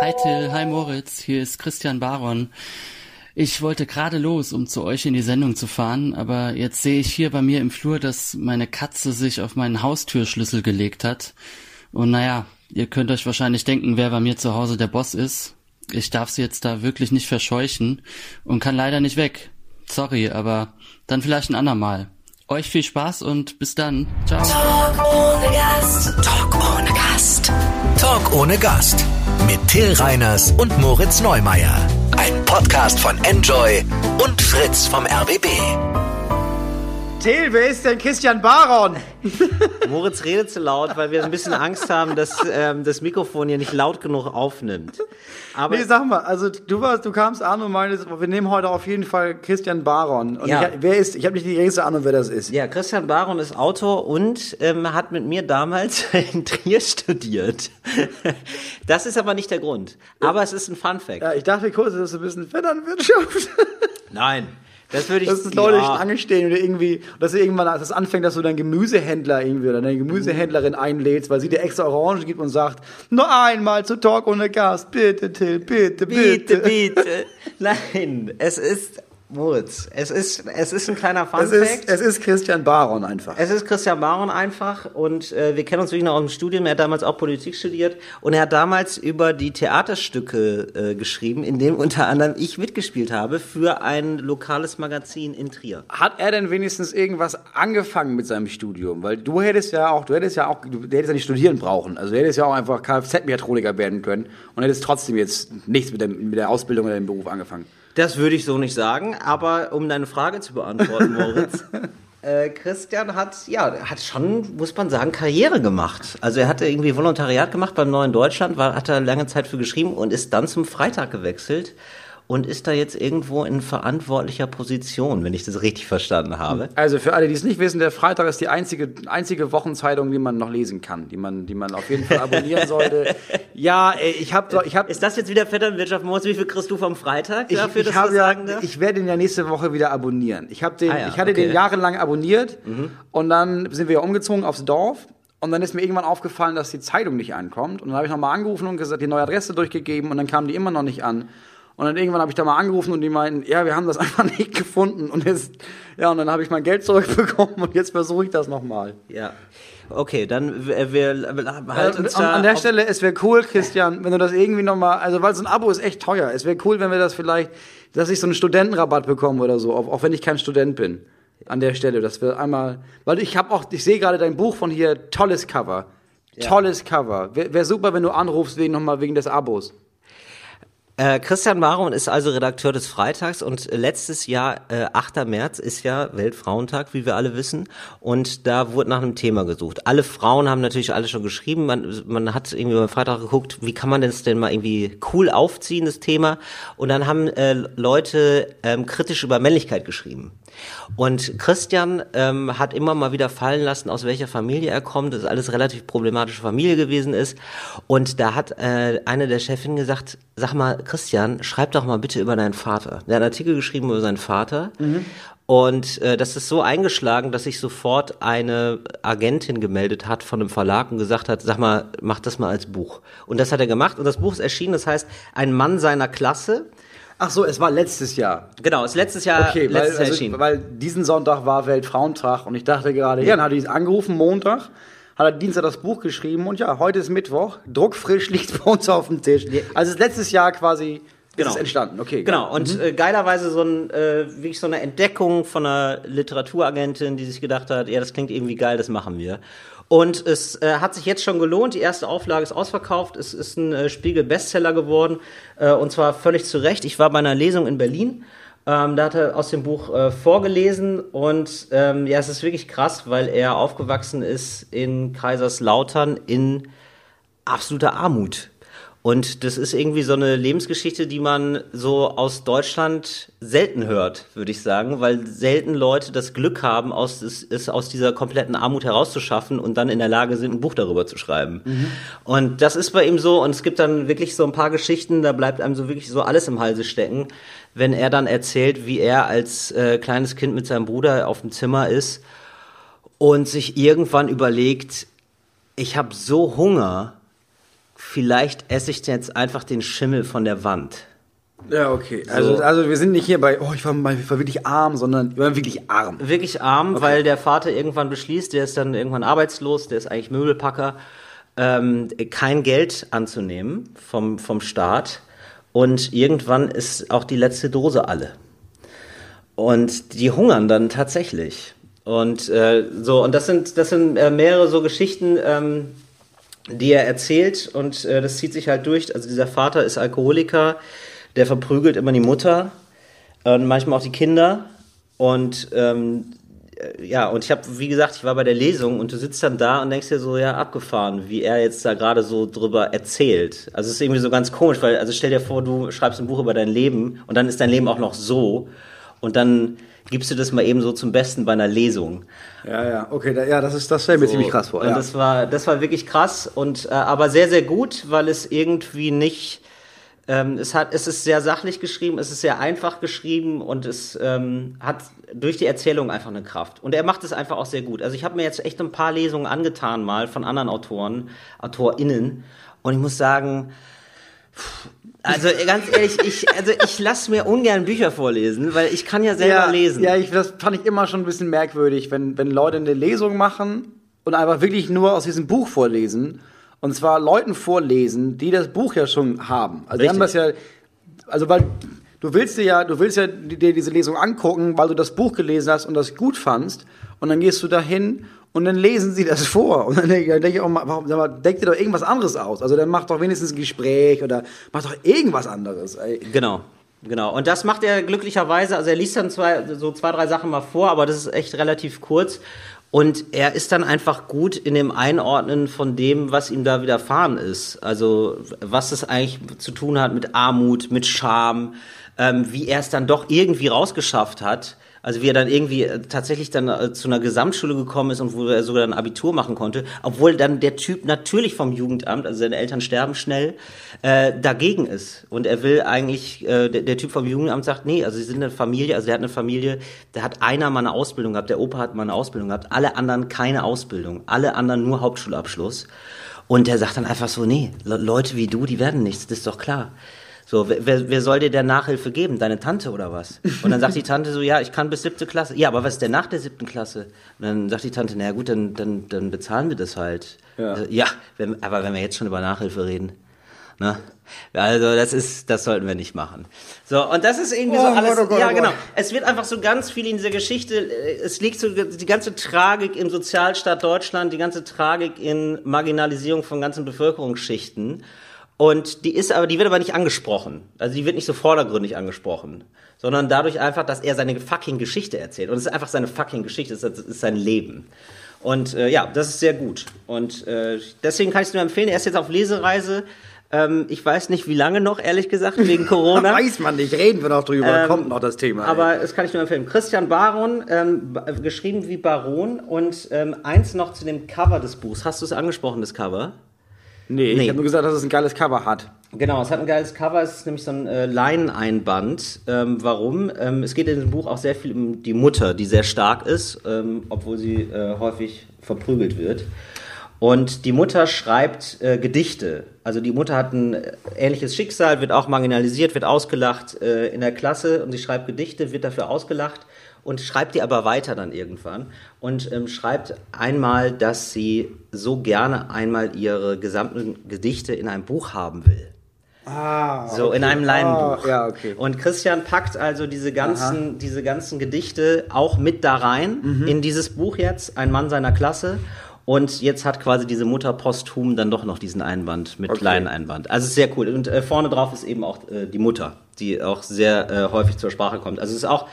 Hi Till, hi Moritz, hier ist Christian Baron. Ich wollte gerade los, um zu euch in die Sendung zu fahren, aber jetzt sehe ich hier bei mir im Flur, dass meine Katze sich auf meinen Haustürschlüssel gelegt hat. Und naja, ihr könnt euch wahrscheinlich denken, wer bei mir zu Hause der Boss ist. Ich darf sie jetzt da wirklich nicht verscheuchen und kann leider nicht weg. Sorry, aber dann vielleicht ein andermal. Euch viel Spaß und bis dann. Ciao. Talk ohne Gast. Talk ohne Gast. Talk ohne Gast. Mit Till Reiners und Moritz Neumeier. Ein Podcast von Enjoy und Fritz vom RBB. Till, wer ist denn Christian Baron? Moritz redet zu laut, weil wir ein bisschen Angst haben, dass ähm, das Mikrofon hier nicht laut genug aufnimmt. Aber Nee, sag mal, also du warst, du kamst an und meintest, wir nehmen heute auf jeden Fall Christian Baron. Und Ja. ich, wer ist, ich habe nicht die geringste Ahnung, wer das ist. ja, Christian Baron ist Autor und ähm, hat mit mir damals in Trier studiert. Das ist aber nicht der Grund. Aber es ist ein Fun Fact. Ja, ich dachte kurz, das ist ein bisschen Vetternwirtschaft. Nein. Das würde ich Dass es Leute ja. Schlange stehen oder irgendwie, dass irgendwann, dass es anfängt, dass du deinen Gemüsehändler irgendwie oder deine Gemüsehändlerin einlädst, weil sie dir extra Orange gibt und sagt, nur einmal zu Talk ohne Gast, bitte Till, bitte, bitte. Bitte, bitte. Nein, es ist Moritz. Es ist, es ist ein kleiner Fun Es ist, es ist Christian Baron einfach. Es ist Christian Baron einfach und äh, wir kennen uns wirklich noch aus dem Studium. Er hat damals auch Politik studiert und er hat damals über die Theaterstücke äh, geschrieben, in dem unter anderem ich mitgespielt habe für ein lokales Magazin in Trier. Hat er denn wenigstens irgendwas angefangen mit seinem Studium? Weil du hättest ja auch, du hättest ja auch, du hättest ja nicht studieren brauchen. Also du hättest ja auch einfach Kfz-Mechatroniker werden können und hättest trotzdem jetzt nichts mit, dem, mit der Ausbildung oder dem Beruf angefangen. Das würde ich so nicht sagen, aber um deine Frage zu beantworten, Moritz. Äh, Christian hat, ja, hat schon, muss man sagen, Karriere gemacht. Also er hatte irgendwie Volontariat gemacht beim Neuen Deutschland, war, hat er lange Zeit für geschrieben und ist dann zum Freitag gewechselt und ist da jetzt irgendwo in verantwortlicher Position, wenn ich das richtig verstanden habe. Also für alle, die es nicht wissen, der Freitag ist die einzige, einzige Wochenzeitung, die man noch lesen kann, die man, die man auf jeden Fall abonnieren sollte. Ja, ich habe, ich habe, Ist das jetzt wieder Vetternwirtschaft, Moritz? Wie viel kriegst du vom Freitag ich, dafür, ich dass habe du ja, sagen darfst? ich werde ihn ja nächste Woche wieder abonnieren. Ich habe den, Ah ja, ich hatte den okay. Mhm. jahrelang abonniert und dann sind wir ja umgezogen aufs Dorf. Und dann ist mir irgendwann aufgefallen, dass die Zeitung nicht ankommt. Und dann habe ich nochmal angerufen und gesagt, die neue Adresse durchgegeben und dann kam die immer noch nicht an. Und dann irgendwann habe ich da mal angerufen und die meinten, ja, wir haben das einfach nicht gefunden. Und jetzt, ja, und dann habe ich mein Geld zurückbekommen und jetzt versuche ich das nochmal. ja. Okay, dann wir, wir halt uns an, an der Stelle, es wäre cool, Christian, wenn du das irgendwie nochmal, also weil so ein Abo ist echt teuer. Es wäre cool, wenn wir das vielleicht, dass ich so einen Studentenrabatt bekomme oder so, auch, auch wenn ich kein Student bin. An der Stelle, dass wir einmal, weil ich habe auch, ich sehe gerade dein Buch von hier, tolles Cover. Tolles Cover. Wäre wär super, wenn du anrufst wegen nochmal wegen des Abos. Äh, Christian Baron ist also Redakteur des Freitags und letztes Jahr, äh, 8. März, ist ja Weltfrauentag, wie wir alle wissen. Und da wurde nach einem Thema gesucht. Alle Frauen haben natürlich alle schon geschrieben. Man, man hat irgendwie beim Freitag geguckt, wie kann man das denn mal irgendwie cool aufziehen, das Thema. Und dann haben äh, Leute ähm, kritisch über Männlichkeit geschrieben. Und Christian ähm, hat immer mal wieder fallen lassen, aus welcher Familie er kommt, dass alles relativ problematische Familie gewesen ist. Und da hat äh, eine der Chefinnen gesagt, sag mal, Christian, schreib doch mal bitte über deinen Vater. Der hat einen Artikel geschrieben über seinen Vater. Und äh, das ist so eingeschlagen, dass sich sofort eine Agentin gemeldet hat von einem Verlag und gesagt hat, sag mal, mach das mal als Buch. Und das hat er gemacht und das Buch ist erschienen, das heißt Ein Mann seiner Klasse. Ach so, es war letztes Jahr. Genau, ist letztes Jahr, Okay, weil, letztes Jahr also, erschienen. weil diesen Sonntag war Weltfrauentag und ich dachte gerade, ja, dann hat er angerufen, Montag, hat er Dienstag das Buch geschrieben und ja, heute ist Mittwoch, druckfrisch liegt bei uns auf dem Tisch. Also es ist letztes Jahr quasi ist es entstanden, okay. Genau, und äh, geilerweise so ein, äh, wirklich so eine Entdeckung von einer Literaturagentin, die sich gedacht hat, ja, das klingt irgendwie geil, das machen wir. Und es äh, hat sich jetzt schon gelohnt, die erste Auflage ist ausverkauft, es ist ein äh, Spiegel-Bestseller geworden. Äh, und zwar völlig zu Recht. Ich war bei einer Lesung in Berlin, ähm, da hat er aus dem Buch äh, vorgelesen und ähm, ja, es ist wirklich krass, weil er aufgewachsen ist in Kaiserslautern in absoluter Armut. Und das ist irgendwie so eine Lebensgeschichte, die man so aus Deutschland selten hört, würde ich sagen, weil selten Leute das Glück haben, aus, es, es aus dieser kompletten Armut herauszuschaffen und dann in der Lage sind, ein Buch darüber zu schreiben. Und das ist bei ihm so, und es gibt dann wirklich so ein paar Geschichten, da bleibt einem so wirklich so alles im Halse stecken, wenn er dann erzählt, wie er als äh, kleines Kind mit seinem Bruder auf dem Zimmer ist und sich irgendwann überlegt, ich habe so Hunger, vielleicht esse ich jetzt einfach den Schimmel von der Wand. Ja, okay. Also, So. also wir sind nicht hier bei, oh, ich war, ich war wirklich arm, sondern wir waren wirklich arm. Wirklich arm, weil der Vater irgendwann beschließt, der ist dann irgendwann arbeitslos, der ist eigentlich Möbelpacker, ähm, kein Geld anzunehmen vom, vom Staat. Und irgendwann ist auch die letzte Dose alle. Und die hungern dann tatsächlich. Und äh, so, und das sind, das sind äh, mehrere so Geschichten, ähm, die er erzählt und äh, das zieht sich halt durch. Also dieser Vater ist Alkoholiker, der verprügelt immer die Mutter und manchmal auch die Kinder. Und ähm, äh, ja, und ich habe, wie gesagt, ich war bei der Lesung und du sitzt dann da und denkst dir so, ja, abgefahren, wie er jetzt da gerade so drüber erzählt. Also es ist irgendwie so ganz komisch, weil, also stell dir vor, du schreibst ein Buch über dein Leben und dann ist dein Leben auch noch so und dann gibst du das mal eben so zum Besten bei einer Lesung. Ja, ja, okay, da, ja, das ist, das ich mir ziemlich krass vor. Und Ja. das war, das war wirklich krass und äh, aber sehr, sehr gut, weil es irgendwie nicht, ähm, es hat, es ist sehr sachlich geschrieben, es ist sehr einfach geschrieben und es ähm, hat durch die Erzählung einfach eine Kraft. Und er macht es einfach auch sehr gut. Also ich habe mir jetzt echt ein paar Lesungen angetan mal von anderen Autoren, AutorInnen und ich muss sagen, also ganz ehrlich, ich, also ich lasse mir ungern Bücher vorlesen, weil ich kann ja selber ja, lesen. Ja, ich, das fand ich immer schon ein bisschen merkwürdig, wenn, wenn Leute eine Lesung machen und einfach wirklich nur aus diesem Buch vorlesen. Und zwar Leuten vorlesen, die das Buch ja schon haben. Also die haben das Richtig. ja, also weil du willst dir ja, du willst ja dir diese Lesung angucken, weil du das Buch gelesen hast und das gut fandst. Und dann gehst du dahin und dann lesen sie das vor. Und dann denke denk ich auch mal, warum, mal, denk dir doch irgendwas anderes aus. Also dann mach doch wenigstens ein Gespräch oder mach doch irgendwas anderes. Genau, genau. Und das macht er glücklicherweise. Also er liest dann zwei, so zwei, drei Sachen mal vor, aber das ist echt relativ kurz. Und er ist dann einfach gut in dem Einordnen von dem, was ihm da widerfahren ist. Also was es eigentlich zu tun hat mit Armut, mit Scham, ähm, wie er es dann doch irgendwie rausgeschafft hat. Also wie er dann irgendwie äh, tatsächlich dann äh, zu einer Gesamtschule gekommen ist und wo er sogar ein Abitur machen konnte, obwohl dann der Typ natürlich vom Jugendamt, also seine Eltern sterben schnell, äh, dagegen ist. Und er will eigentlich, äh, der, der Typ vom Jugendamt sagt, nee, also sie sind eine Familie, also er hat eine Familie, der hat einer mal eine Ausbildung gehabt, der Opa hat mal eine Ausbildung gehabt, alle anderen keine Ausbildung, alle anderen nur Hauptschulabschluss. Und der sagt dann einfach so, nee, Le Leute wie du, die werden nichts, das ist doch klar. So, wer- wer, soll dir denn Nachhilfe geben? Deine Tante oder was? Und dann sagt die Tante so, ja, ich kann bis siebte Klasse. Ja, aber was ist denn nach der siebten Klasse? Und dann sagt die Tante, naja gut, dann, dann, dann bezahlen wir das halt. Ja. Also, ja wenn, aber wenn wir jetzt schon über Nachhilfe reden. Ne? Also das ist, das sollten wir nicht machen. So, und das ist irgendwie so Oh alles. Gott, oh Gott, ja, oh genau. Es wird einfach so ganz viel in dieser Geschichte, äh, es liegt so die ganze Tragik im Sozialstaat Deutschland, die ganze Tragik in Marginalisierung von ganzen Bevölkerungsschichten. Und die ist aber, die wird aber nicht angesprochen. Also die wird nicht so vordergründig angesprochen. Sondern dadurch einfach, dass er seine fucking Geschichte erzählt. Und es ist einfach seine fucking Geschichte, es ist, sein Leben. Und äh, ja, das ist sehr gut. Und äh, deswegen kann ich es nur empfehlen. Er ist jetzt auf Lesereise. Ähm, ich weiß nicht, wie lange noch, ehrlich gesagt, wegen Corona. Weiß man nicht, reden wir noch drüber, Ähm, kommt noch das Thema. ey. Aber das kann ich nur empfehlen. Christian Baron, ähm, geschrieben wie Baron. Und ähm, eins noch zu dem Cover des Buchs. Hast du es angesprochen, das Cover? Nee, nee. ich habe nur gesagt, dass es ein geiles Cover hat. Genau, es hat ein geiles Cover, es ist nämlich so ein äh, Leineneinband. Ähm, warum? Ähm, es geht in dem Buch auch sehr viel um die Mutter, die sehr stark ist, ähm, obwohl sie äh, häufig verprügelt wird. Und die Mutter schreibt äh, Gedichte. Also die Mutter hat ein äh, ähnliches Schicksal, wird auch marginalisiert, wird ausgelacht äh, in der Klasse und sie schreibt Gedichte, wird dafür ausgelacht und schreibt die aber weiter dann irgendwann und ähm, schreibt einmal, dass sie so gerne einmal ihre gesamten Gedichte in einem Buch haben will. Ah, So in einem Leinenbuch. Ah, ja, okay. Und Christian packt also diese ganzen, diese ganzen Gedichte auch mit da rein Mhm. in dieses Buch jetzt, ein Mann seiner Klasse. Und jetzt hat quasi diese Mutter posthum dann doch noch diesen Einband mit Okay. Leineneinband. Also ist sehr cool. Und äh, vorne drauf ist eben auch äh, die Mutter, die auch sehr äh, häufig zur Sprache kommt. Also es ist auch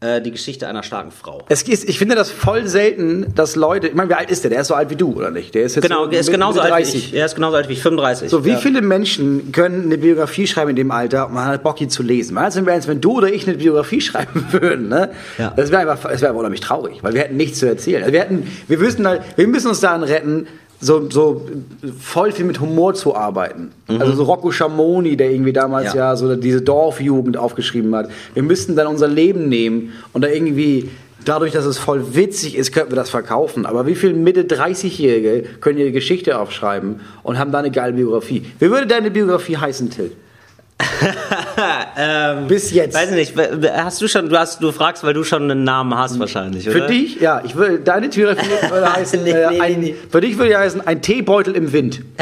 äh, die Geschichte einer starken Frau. Es ist, ich finde das voll selten, dass Leute, ich meine, wie alt ist der? Der ist so alt wie du, oder nicht? Der ist jetzt Genau, so er ist genauso alt wie ich. Er ist genauso alt wie ich, 35. So, wie ja. viele Menschen können eine Biografie schreiben in dem Alter man hat Bock, die zu lesen? Mal wenn, wenn du oder ich eine Biografie schreiben würden, ne? Ja. Das wäre einfach, das wäre unheimlich traurig, weil wir hätten nichts zu erzählen. Also wir hätten, wir wüssten halt, wir müssen uns daran retten, so, so voll viel mit Humor zu arbeiten. Also so Rocco Schamoni, der irgendwie damals ja. Mhm. Ja. so diese Dorfjugend aufgeschrieben hat. Wir müssten dann unser Leben nehmen und da irgendwie dadurch, dass es voll witzig ist, könnten wir das verkaufen. Aber wie viele Mitte 30-Jährige können ihre Geschichte aufschreiben und haben da eine geile Biografie? Wie würde deine Biografie heißen, Till? ähm, Bis jetzt. Weiß nicht, hast du schon, du hast, du fragst, weil du schon einen Namen hast wahrscheinlich, oder? Für dich, ja, ich würde, deine Biografie würde heißen, Nee, äh, nee, ein, nee. für dich würde heißen, ein Teebeutel im Wind.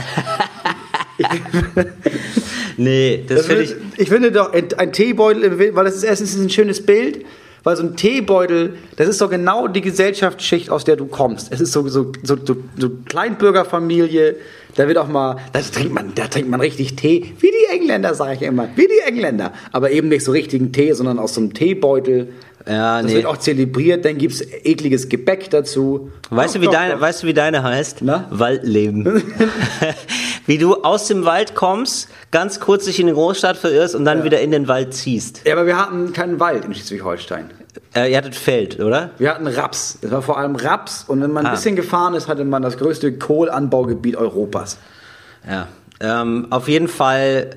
Nee, das, Das finde ich. ich finde doch, ein, Teebeutel im Wind, weil das ist erstens ein schönes Bild, weil so ein Teebeutel, das ist doch genau die Gesellschaftsschicht, aus der du kommst. Es ist so, so, so, so, so Kleinbürgerfamilie, da wird auch mal, da trinkt man, da trinkt man richtig Tee, wie die Engländer, sage ich immer, wie die Engländer. Aber eben nicht so richtigen Tee, sondern aus so einem Teebeutel. Ja, das nee. wird auch zelebriert, dann gibt's ekliges Gebäck dazu. Weißt du, Doch, wie doch, deine, doch. weißt du, wie deine heißt? Na? Waldleben. wie du aus dem Wald kommst, ganz kurz dich in die Großstadt verirrst und dann wieder in den Wald ziehst. Ja, aber wir hatten keinen Wald in Schleswig-Holstein. Äh, ihr hattet Feld, oder? Wir hatten Raps. Es war vor allem Raps. Und wenn man ein Ah. bisschen gefahren ist, hatte man das größte Kohlanbaugebiet Europas. Ja. Ähm, auf jeden Fall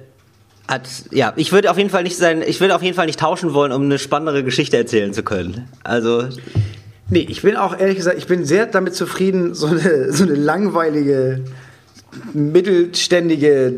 hat, ja, ich würde auf jeden Fall nicht sein, ich würde auf jeden Fall nicht tauschen wollen, um eine spannendere Geschichte erzählen zu können. Also, Nee, ich bin auch ehrlich gesagt, ich bin sehr damit zufrieden, so eine, so eine langweilige, mittelständige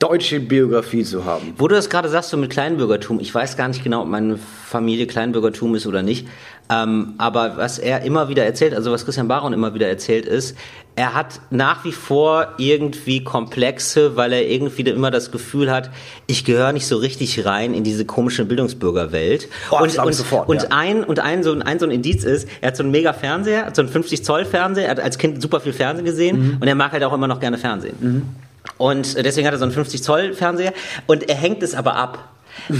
deutsche Biografie zu haben. Wo du das gerade sagst, so mit Kleinbürgertum, ich weiß gar nicht genau, ob meine Familie Kleinbürgertum ist oder nicht. Ähm, aber was er immer wieder erzählt, also was Christian Baron immer wieder erzählt, ist, er hat nach wie vor irgendwie Komplexe, weil er irgendwie immer das Gefühl hat, ich gehöre nicht so richtig rein in diese komische Bildungsbürgerwelt. Oh, und und, sofort, und ja. ein und ein so ein, ein so ein Indiz ist, er hat so einen mega Fernseher, so einen 50 Zoll Fernseher, er hat als Kind super viel Fernsehen gesehen Mhm. und er mag halt auch immer noch gerne Fernsehen. Und deswegen hat er so einen 50 Zoll Fernseher und er hängt es aber ab.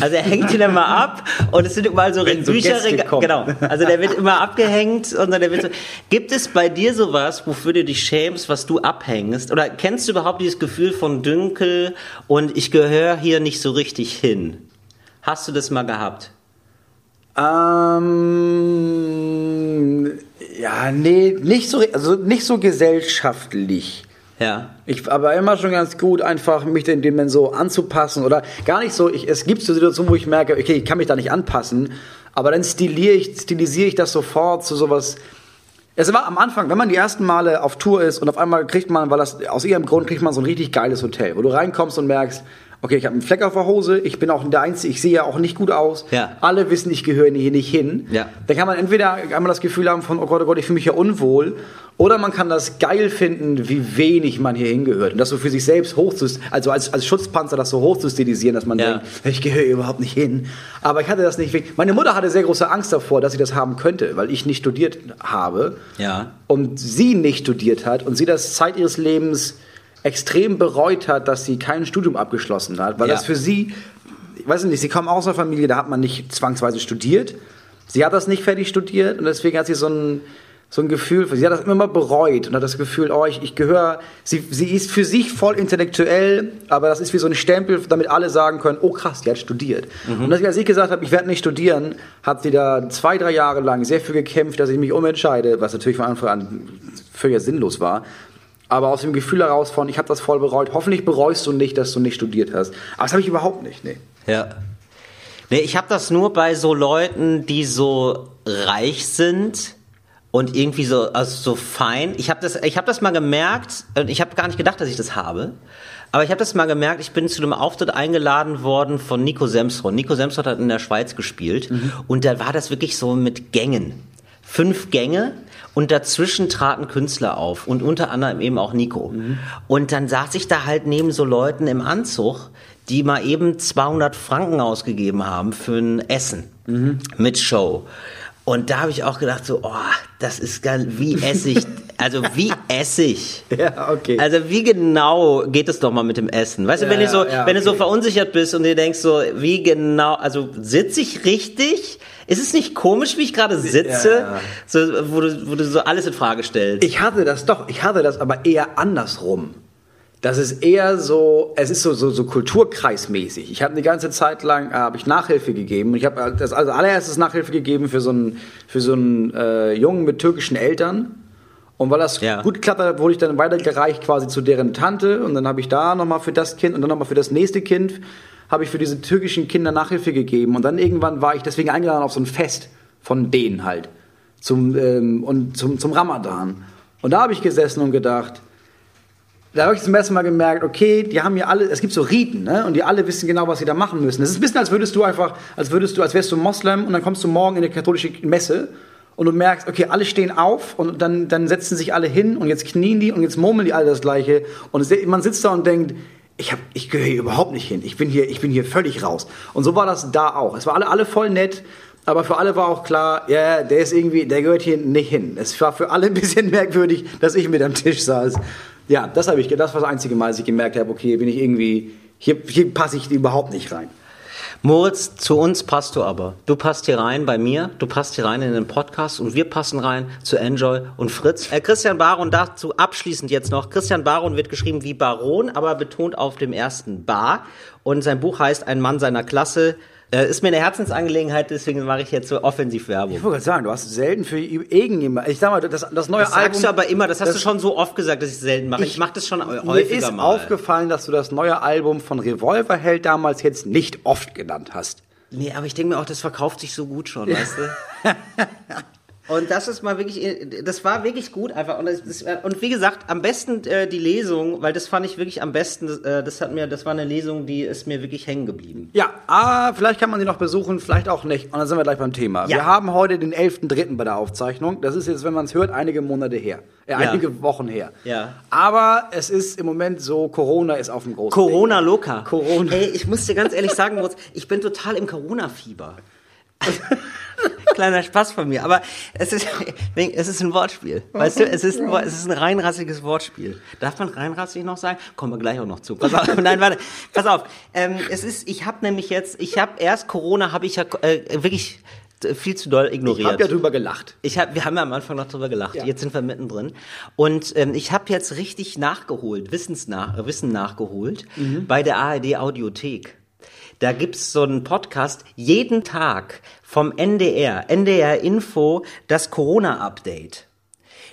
Also er hängt ihn immer ab und es sind überall so Wenn so Bücherregal. Gäste kommen. Genau. Also der wird immer abgehängt und dann der wird so. Gibt es bei dir sowas, wofür du dich schämst, was du abhängst? Oder kennst du überhaupt dieses Gefühl von Dünkel und ich gehöre hier nicht so richtig hin? Hast du das mal gehabt? Ähm, ja, nee, nicht so, also nicht so gesellschaftlich. Ja. Ich aber immer schon ganz gut, einfach mich den dem so anzupassen oder gar nicht so. Ich, es gibt so Situationen, wo ich merke, okay, ich kann mich da nicht anpassen, aber dann stiliere ich, stilisiere ich das sofort zu sowas. Es war am Anfang, wenn man die ersten Male auf Tour ist und auf einmal kriegt man, weil das aus irgendeinem Grund kriegt man so ein richtig geiles Hotel, wo du reinkommst und merkst, okay, ich habe einen Fleck auf der Hose, ich bin auch der Einzige, ich sehe ja auch nicht gut aus. Ja. Alle wissen, ich gehöre hier nicht hin. Ja. Dann kann man entweder einmal das Gefühl haben von, oh Gott, oh Gott, ich fühle mich ja unwohl, oder man kann das geil finden, wie wenig man hier hingehört. Und das so für sich selbst hoch zu, also als, als Schutzpanzer das so hoch zu stilisieren, dass man Ja. denkt, ich gehöre überhaupt nicht hin. Aber ich hatte das nicht. Meine Mutter hatte sehr große Angst davor, dass sie das haben könnte, weil ich nicht studiert habe. Ja. Und sie nicht studiert hat und sie das Zeit ihres Lebens extrem bereut hat, dass sie kein Studium abgeschlossen hat, weil Ja. das für sie, ich weiß nicht, sie kommen aus einer Familie, da hat man nicht zwangsweise studiert. Sie hat das nicht fertig studiert und deswegen hat sie so ein, so ein Gefühl, sie hat das immer mal bereut und hat das Gefühl, oh, ich, ich gehöre, sie, sie ist für sich voll intellektuell, aber das ist wie so ein Stempel, damit alle sagen können, oh krass, die hat studiert. Und als ich gesagt habe, ich werde nicht studieren, hat sie da zwei, drei Jahre lang sehr viel gekämpft, dass ich mich umentscheide, was natürlich von Anfang an völlig sinnlos war. Aber aus dem Gefühl heraus von, ich habe das voll bereut. Hoffentlich bereust du nicht, dass du nicht studiert hast. Aber das habe ich überhaupt nicht. Nee. Ja. Nee, ich habe das nur bei so Leuten, die so reich sind und irgendwie so also so fein. Ich habe das ich habe das mal gemerkt und ich habe gar nicht gedacht, dass ich das habe. Aber ich habe das mal gemerkt, ich bin zu einem Auftritt eingeladen worden von Nico Semsrott. Nico Semsrott hat in der Schweiz gespielt und da war das wirklich so mit Gängen. Fünf Gänge und dazwischen traten Künstler auf und unter anderem eben auch Nico. Und dann saß ich da halt neben so Leuten im Anzug, die mal eben 200 Franken ausgegeben haben für ein Essen mit Show. Und da habe ich auch gedacht so, oh, das ist geil, wie Essig, also wie Essig. Ja, okay. Also wie genau geht es doch mal mit dem Essen? Weißt du, Ja, wenn du so, ja, wenn du so verunsichert bist und dir denkst so, wie genau, also sitze ich richtig? Ist es nicht komisch, wie ich gerade sitze? Ja. So, wo, du, wo du so alles in Frage stellst. Ich hatte das doch, ich hatte das aber eher andersrum. Das ist eher so, es ist so, so, so kulturkreismäßig. Ich habe eine ganze Zeit lang, äh, habe ich Nachhilfe gegeben. Ich habe das also allererstes Nachhilfe gegeben für so einen, für so einen äh, Jungen mit türkischen Eltern. Und weil das Ja. gut geklappt hat, wurde ich dann weitergereicht quasi zu deren Tante. Und dann habe ich da nochmal für das Kind und dann nochmal für das nächste Kind habe ich für diese türkischen Kinder Nachhilfe gegeben. Und dann irgendwann war ich deswegen eingeladen auf so ein Fest von denen halt. zum, ähm, und zum, zum Ramadan. Und da habe ich gesessen und gedacht, da habe ich zum ersten Mal gemerkt, okay, die haben ja alle, es gibt so Riten, ne? Und die alle wissen genau, was sie da machen müssen. Es ist ein bisschen, als würdest du einfach, als würdest du, als wärst du Moslem und dann kommst du morgen in eine katholische Messe und du merkst, okay, alle stehen auf und dann, dann setzen sich alle hin und jetzt knien die und jetzt murmeln die alle das Gleiche. Und man sitzt da und denkt, ich, ich gehöre hier überhaupt nicht hin. Ich bin hier, ich bin hier völlig raus. Und so war das da auch. Es war alle, alle voll nett. Aber für alle war auch klar, ja, der ist irgendwie, der gehört hier nicht hin. Es war für alle ein bisschen merkwürdig, dass ich mit am Tisch saß. Ja, das habe ich, das war das einzige Mal, dass ich gemerkt habe, okay, bin ich irgendwie, hier, hier passe ich überhaupt nicht rein. Moritz, zu uns passt du aber. Du passt hier rein bei mir, du passt hier rein in den Podcast und wir passen rein zu Enjoy und Fritz. Äh, Christian Baron dazu abschließend jetzt noch. Christian Baron wird geschrieben wie Baron, aber betont auf dem ersten Bar. Und sein Buch heißt Ein Mann seiner Klasse. Äh, ist mir eine Herzensangelegenheit, deswegen mache ich jetzt so offensiv Werbung. Ich wollte gerade sagen, du hast selten für irgendjemand, ich sag mal, das, das neue Das Album. sagst du aber immer, das hast das- du schon so oft gesagt, dass ich es selten mache. Ich, mache das schon Mir häufiger ist mal. aufgefallen, dass du das neue Album von Revolverheld damals jetzt nicht oft genannt hast. Nee, aber ich denke mir auch, das verkauft sich so gut schon, weißt du? Und das ist mal wirklich, das war wirklich gut einfach. Und, das, und wie gesagt, am besten äh, die Lesung, weil das fand ich wirklich am besten. Äh, das hat mir, das war eine Lesung, die ist mir wirklich hängen geblieben. Ja, ah, vielleicht kann man sie noch besuchen, vielleicht auch nicht. Und dann sind wir gleich beim Thema. Ja. Wir haben heute den 11.3. bei der Aufzeichnung. Das ist jetzt, wenn man es hört, einige Monate her. Äh, einige Wochen her. Ja. Aber es ist im Moment so, Corona ist auf dem großen Corona Weg. Loka. Corona. Ey, ich muss dir ganz ehrlich sagen, ich bin total im Corona-Fieber. Kleiner Spaß von mir, aber es ist, es ist ein Wortspiel. Weißt du, es ist, ein, es ist ein reinrassiges Wortspiel. Darf man reinrassig noch sagen? Kommen wir gleich auch noch zu. Pass auf, nein, warte, pass auf. Ähm, es ist, ich habe nämlich jetzt, ich habe erst Corona, habe ich ja äh, wirklich viel zu doll Ich ignoriert. habe ja drüber gelacht. Ich hab, wir haben ja am Anfang noch drüber gelacht. Ja. Jetzt sind wir mittendrin. Und ähm, ich habe jetzt richtig nachgeholt, Wissensnach, äh, Wissen nachgeholt bei der ARD Audiothek. Da gibt's so einen Podcast jeden Tag vom NDR, NDR Info, das Corona-Update.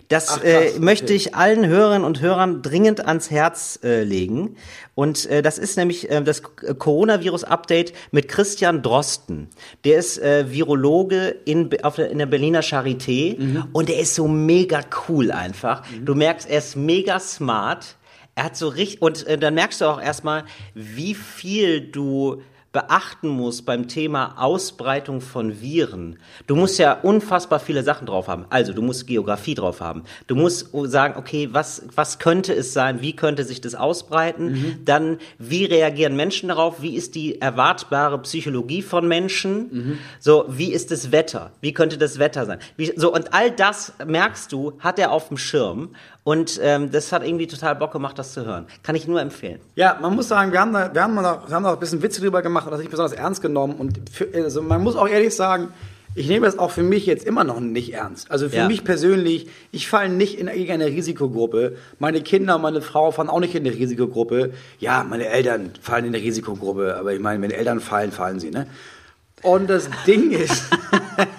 Das Ach, äh, okay. möchte ich allen Hörerinnen und Hörern dringend ans Herz äh, legen. Und äh, das ist nämlich äh, das Coronavirus-Update mit Christian Drosten. Der ist äh, Virologe in, auf der, in der Berliner Charité Mhm. und der ist so mega cool einfach. Du merkst, er ist mega smart. Er hat so richtig, und äh, dann merkst du auch erstmal, wie viel du beachten musst beim Thema Ausbreitung von Viren. Du musst ja unfassbar viele Sachen drauf haben. Also, du musst Geografie drauf haben. Du musst sagen, okay, was, was könnte es sein? Wie könnte sich das ausbreiten? Dann, wie reagieren Menschen darauf? Wie ist die erwartbare Psychologie von Menschen? So, wie ist das Wetter? Wie könnte das Wetter sein? Wie, so, und all das merkst du, hat er auf dem Schirm. Und ähm, das hat irgendwie total Bock gemacht, das zu hören. Kann ich nur empfehlen. Ja, man muss sagen, wir haben da, wir haben da, wir haben da ein bisschen Witze drüber gemacht und das nicht besonders ernst genommen. Und für, also man muss auch ehrlich sagen, ich nehme das auch für mich jetzt immer noch nicht ernst. Also für Ja. mich persönlich, ich falle nicht in irgendeine Risikogruppe. Meine Kinder, meine Frau fallen auch nicht in eine Risikogruppe. Ja, meine Eltern fallen in eine Risikogruppe, aber ich meine, wenn Eltern fallen, fallen sie, ne? Und das Ding ist,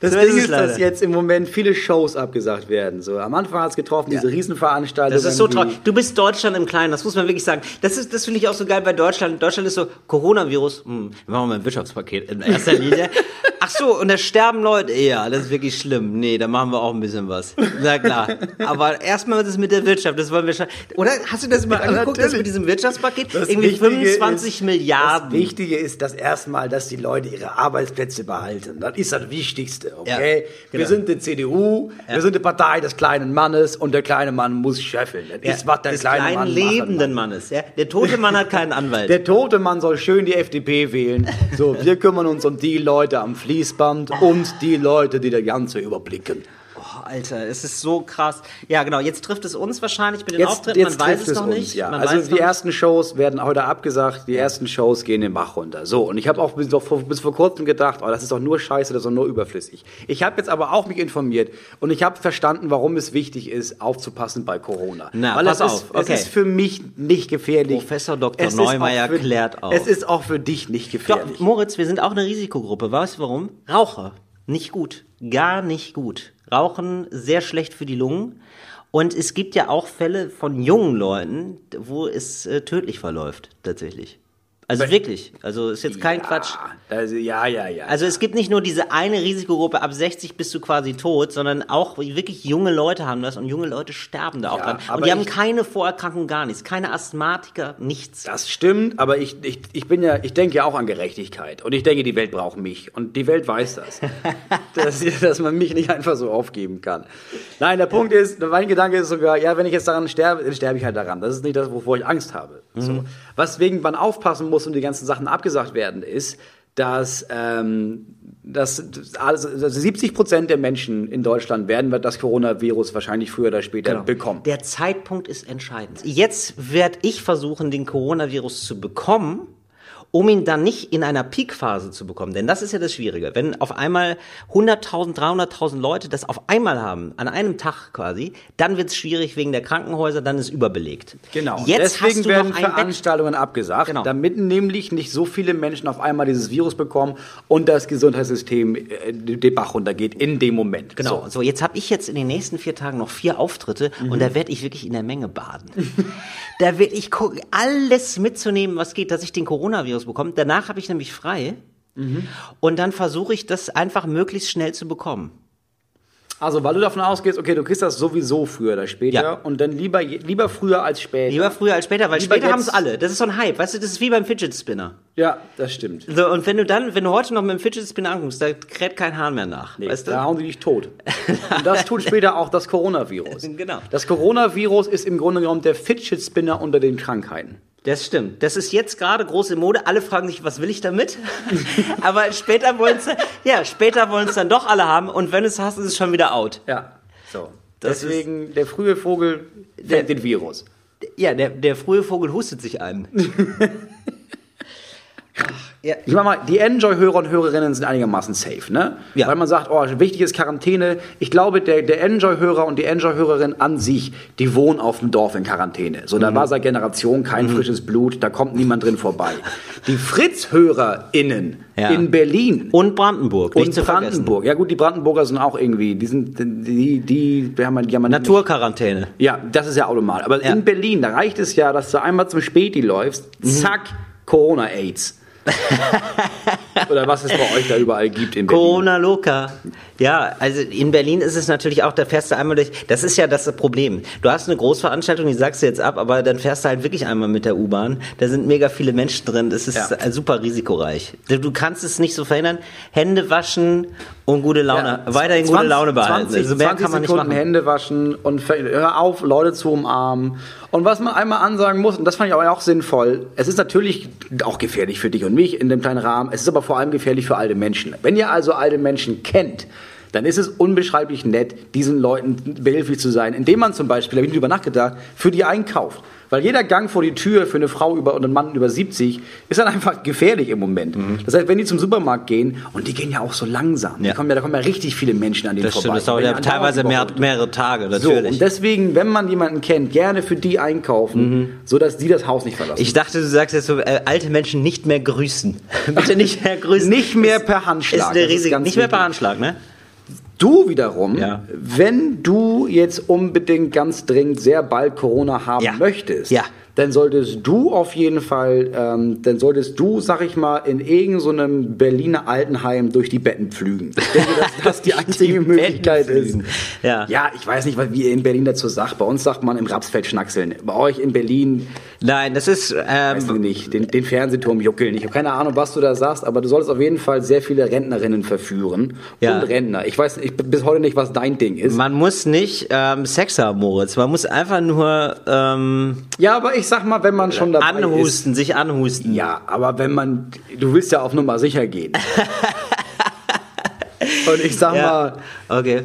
das So ist Ding es ist, dass leider. jetzt im Moment viele Shows abgesagt werden. So, am Anfang hat es getroffen, diese Riesenveranstaltung. Das ist so traurig. Du bist Deutschland im Kleinen, das muss man wirklich sagen. Das ist, das finde ich auch so geil bei Deutschland. Deutschland ist so, Coronavirus, hm, wir machen mal ein Wirtschaftspaket in erster Linie. Ach so, und da sterben Leute. Ja, das ist wirklich schlimm. Nee, da machen wir auch ein bisschen was. Na klar. Aber erstmal das mit der Wirtschaft, das wollen wir schon. Oder hast du das mal angeguckt, das mit diesem Wirtschaftspaket? Das Irgendwie Wichtige 25 ist, Milliarden. Das Wichtige ist das erstmal, dass die Leute ihre Arbeitsplätze behalten. Das ist das Wichtigste, okay? Ja, Wir genau. sind die CDU, wir sind die Partei des kleinen Mannes und der kleine Mann muss scheffeln. Das Ja, ist, was der des kleine kleinen Mann lebenden machen Mannes. Ja? Der tote Mann hat keinen Anwalt. Der tote Mann soll schön die FDP wählen. So, wir kümmern uns um die Leute am Fließband und die Leute, die das Ganze überblicken. Alter, es ist so krass. Ja, genau. Jetzt trifft es uns wahrscheinlich mit den Jetzt, Auftritten. jetzt Man weiß es es noch uns, nicht. ja. Also die ersten Shows werden heute abgesagt, die ersten Shows gehen den Bach runter. So, und ich habe auch bis, doch vor- bis vor kurzem gedacht, oh, das ist doch nur scheiße, das ist doch nur überflissig. Ich habe jetzt aber auch mich informiert und ich habe verstanden, warum es wichtig ist, aufzupassen bei Corona. Na, Weil pass es auf, ist, okay. es ist für mich nicht gefährlich. Professor Dr. Es Neumeier für- klärt auf. Es ist auch für dich nicht Doch, gefährlich. Moritz, wir sind auch eine Risikogruppe. Weißt du warum? Raucher. Nicht gut. Gar nicht gut. Rauchen sehr schlecht für die Lungen. Und es gibt ja auch Fälle von jungen Leuten, wo es äh, tödlich verläuft, tatsächlich. Also wirklich. Also ist jetzt kein Quatsch. Also, ja, ja, ja. Also es gibt nicht nur diese eine Risikogruppe, ab 60 bist du quasi tot, sondern auch wirklich junge Leute haben das und junge Leute sterben da auch Ja, dran. aber Und die haben keine Vorerkrankung, gar nichts. Keine Asthmatiker, nichts. Das stimmt, aber ich, ich, ich bin ja, ich denke ja auch an Gerechtigkeit. Und ich denke, die Welt braucht mich. Und die Welt weiß das. dass, dass man mich nicht einfach so aufgeben kann. Nein, der Punkt ist, mein Gedanke ist sogar, ja, wenn ich jetzt daran sterbe, dann sterbe ich halt daran. Das ist nicht das, wovor ich Angst habe. So. Weswegen man aufpassen muss und die ganzen Sachen abgesagt werden, ist, dass, ähm, dass, also 70 Prozent der Menschen in Deutschland werden das Coronavirus wahrscheinlich früher oder später bekommen. Der Zeitpunkt ist entscheidend. Jetzt werde ich versuchen, den Coronavirus zu bekommen, um ihn dann nicht in einer Peakphase zu bekommen. Denn das ist ja das Schwierige. Wenn auf einmal 100.000, 300.000 Leute das auf einmal haben, an einem Tag quasi, dann wird es schwierig wegen der Krankenhäuser, dann ist überbelegt. Genau. Jetzt Deswegen hast du werden ein Bett. Veranstaltungen abgesagt, Genau. damit nämlich nicht so viele Menschen auf einmal dieses Virus bekommen und das Gesundheitssystem äh, den Bach runtergeht in dem Moment. Genau. So. So. jetzt habe ich jetzt in den nächsten vier Tagen noch vier Auftritte und da werde ich wirklich in der Menge baden. da werde ich gucken, alles mitzunehmen, was geht, dass ich den Coronavirus bekomme. Danach habe ich nämlich frei und dann versuche ich das einfach möglichst schnell zu bekommen. Also, weil du davon ausgehst, okay, du kriegst das sowieso früher oder später Ja. und dann lieber, lieber früher als später. Lieber früher als später, weil Lieber später haben es alle. Das ist so ein Hype, weißt du, das ist wie beim Fidget Spinner. Ja, das stimmt. So, und wenn du dann, wenn du heute noch mit dem Fidget Spinner anguckst, da kräht kein Hahn mehr nach. Nee, weißt Da du? hauen die dich tot. Und das tut später auch das Coronavirus. Genau. Das Coronavirus ist im Grunde genommen der Fidget Spinner unter den Krankheiten. Das stimmt. Das ist jetzt gerade große Mode. Alle fragen sich, was will ich damit? Aber später wollen es, ja, später wollen es dann doch alle haben. Und wenn es hast, ist es schon wieder out. Ja. So. Das Deswegen, der frühe Vogel fängt den Virus. Ja, der, der frühe Vogel hustet sich an. ja, Ich mach mal, die Enjoy-Hörer und Hörerinnen sind einigermaßen safe, ne? Ja. Weil man sagt, oh, wichtig ist Quarantäne. Ich glaube, der, der Enjoy-Hörer und die Enjoy-Hörerin an sich, die wohnen auf dem Dorf in Quarantäne. So, Mhm. da war seit Generation kein frisches Blut, da kommt niemand drin vorbei. Die Fritz-HörerInnen Ja. in Berlin Und Brandenburg, nicht und. Brandenburg. Ja gut, die Brandenburger sind auch irgendwie, die sind, die, die, die haben, die haben Naturquarantäne. Ja, das ist ja automatisch. Aber Ja. in Berlin, da reicht es ja, dass du einmal zum Späti läufst, Mhm. zack, Corona-Aids. Oder was es bei euch da überall gibt in Berlin. Corona Loca. Ja, also in Berlin ist es natürlich auch, da fährst du einmal durch. Das ist ja das Problem. Du hast eine Großveranstaltung, die sagst du jetzt ab, aber dann fährst du halt wirklich einmal mit der U-Bahn. Da sind mega viele Menschen drin. Das ist Ja. super risikoreich. Du kannst es nicht so verhindern. Hände waschen und gute Laune, Ja, weiterhin gute 20 Laune behalten. 20, also mehr 20 kann man nicht Sekunden machen. Hände waschen und hör auf, Leute zu umarmen. Und was man einmal ansagen muss, und das fand ich aber auch sinnvoll, es ist natürlich auch gefährlich für dich und mich in dem kleinen Rahmen, es ist aber vor allem gefährlich für alte Menschen. Wenn ihr also alte Menschen kennt, dann ist es unbeschreiblich nett, diesen Leuten behilflich zu sein, indem man zum Beispiel, da habe ich drüber nachgedacht, für die einkauft. Weil jeder Gang vor die Tür für eine Frau über und einen Mann über 70 ist dann einfach gefährlich im Moment. Das heißt, wenn die zum Supermarkt gehen, und die gehen ja auch so langsam, Ja. kommen ja, da kommen ja richtig viele Menschen an denen Das vorbei. stimmt, das dauert ja teilweise mehr, mehrere Tage, So, natürlich. und deswegen, wenn man jemanden kennt, gerne für die einkaufen, so dass die das Haus nicht verlassen. ich dachte, du sagst jetzt so, äh, alte Menschen nicht mehr grüßen. Bitte nicht mehr grüßen. Nicht mehr Ist- per Handschlag, Ist eine ist riesige, ganz nicht mehr per. Handschlag, ne? Du wiederum, Ja. wenn du jetzt unbedingt ganz dringend sehr bald Corona haben Ja. möchtest, Ja. Dann solltest du auf jeden Fall, ähm, dann solltest du, sag ich mal, in irgendeinem so Berliner Altenheim durch die Betten pflügen. Ich denke, dass das die einzige Betten Möglichkeit ist. Ja. ja, ich weiß nicht, wie ihr in Berlin dazu sagt. Bei uns sagt man im Rapsfeld schnackseln. Bei euch in Berlin Nein, das ist, weiß ich ähm, nicht, den, den Fernsehturm juckeln. Ich habe keine Ahnung, was du da sagst, aber du solltest auf jeden Fall sehr viele Rentnerinnen verführen Ja. und Rentner. Ich weiß ich, bis heute nicht, was dein Ding ist. man muss nicht ähm, Sex haben, Moritz. Man muss einfach nur ähm, Ja, aber ich sag mal, wenn man schon dabei anhusten, sich anhusten. ist. Ja, aber wenn man, du willst ja auf Nummer sicher gehen. und ich sag mal, Okay.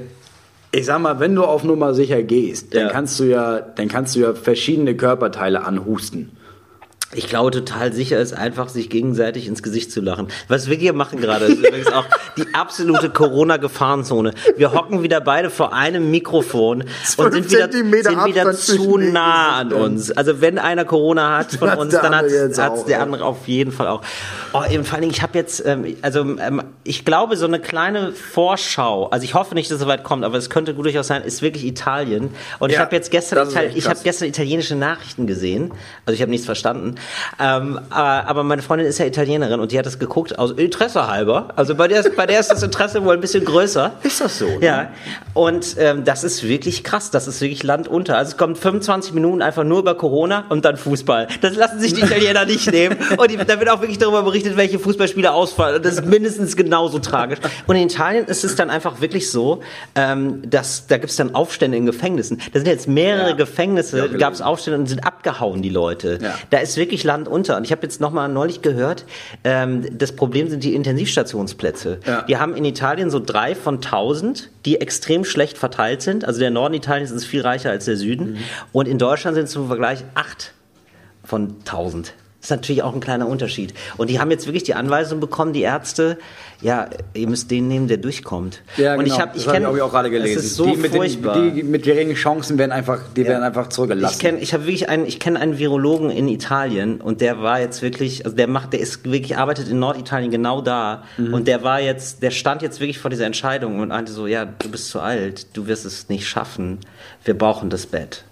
ich sag mal, wenn du auf Nummer sicher gehst, dann Ja. kannst du ja, dann kannst du ja verschiedene Körperteile anhusten. Ich glaube, total sicher ist einfach, sich gegenseitig ins Gesicht zu lachen. Was wir hier machen gerade, ist übrigens auch die absolute Corona-Gefahrenzone. Wir hocken wieder beide vor einem Mikrofon und sind wieder, Zentimeter sind wieder zu nah an uns. Also wenn einer Corona hat von Hat's uns, dann hat auch, der andere auf jeden Fall auch. Oh, eben, vor allen Dingen, ich habe jetzt, ähm, also ähm, ich glaube, so eine kleine Vorschau, also ich hoffe nicht, dass es so weit kommt, aber es könnte gut durchaus sein, ist wirklich Italien. Und ich Ja, habe jetzt gestern, das ist Ital echt ich habe gestern italienische Nachrichten gesehen. Also ich habe nichts verstanden. Ähm, äh, aber meine Freundin ist ja Italienerin und die hat das geguckt aus Interesse halber. Also bei der, ist- bei der ist das Interesse wohl ein bisschen größer. Ist das so? ne? Ja. Und ähm, das ist wirklich krass. Das ist wirklich Land unter. Also es kommt 25 Minuten einfach nur über Corona und dann Fußball. Das lassen sich die Italiener nicht nehmen. Und die, da wird auch wirklich darüber berichtet, welche Fußballspieler ausfallen. Und das ist mindestens genauso tragisch. Und in Italien ist es dann einfach wirklich so, ähm, dass da gibt es dann Aufstände in Gefängnissen. Da sind jetzt mehrere Ja. Gefängnisse, Ja, gab es Aufstände und sind abgehauen, die Leute. Ja. Da ist wirklich Land unter. Und ich habe jetzt nochmal neulich gehört, ähm, das Problem sind die Intensivstationsplätze. Ja. Die haben in Italien so drei von 1000, die extrem schlecht verteilt sind. Also der Norden Italiens ist viel reicher als der Süden. Und in Deutschland sind es zum Vergleich acht von 1000. Das ist natürlich auch ein kleiner Unterschied. Und die haben jetzt wirklich die Anweisung bekommen, die Ärzte, ja, ihr müsst den nehmen, der durchkommt. Ja, und genau. ich habe, ich das kenne, ich auch gerade gelesen. Es ist so die, mit furchtbar. Den, die mit geringen Chancen werden einfach, die werden einfach zurückgelassen. Ich kenne, ich habe wirklich einen, ich kenne einen Virologen in Italien und der war jetzt wirklich, also der macht, der ist wirklich arbeitet in Norditalien genau da Mhm. und der war jetzt, der stand jetzt wirklich vor dieser Entscheidung und meinte so, ja, du bist zu alt, du wirst es nicht schaffen, wir brauchen das Bett.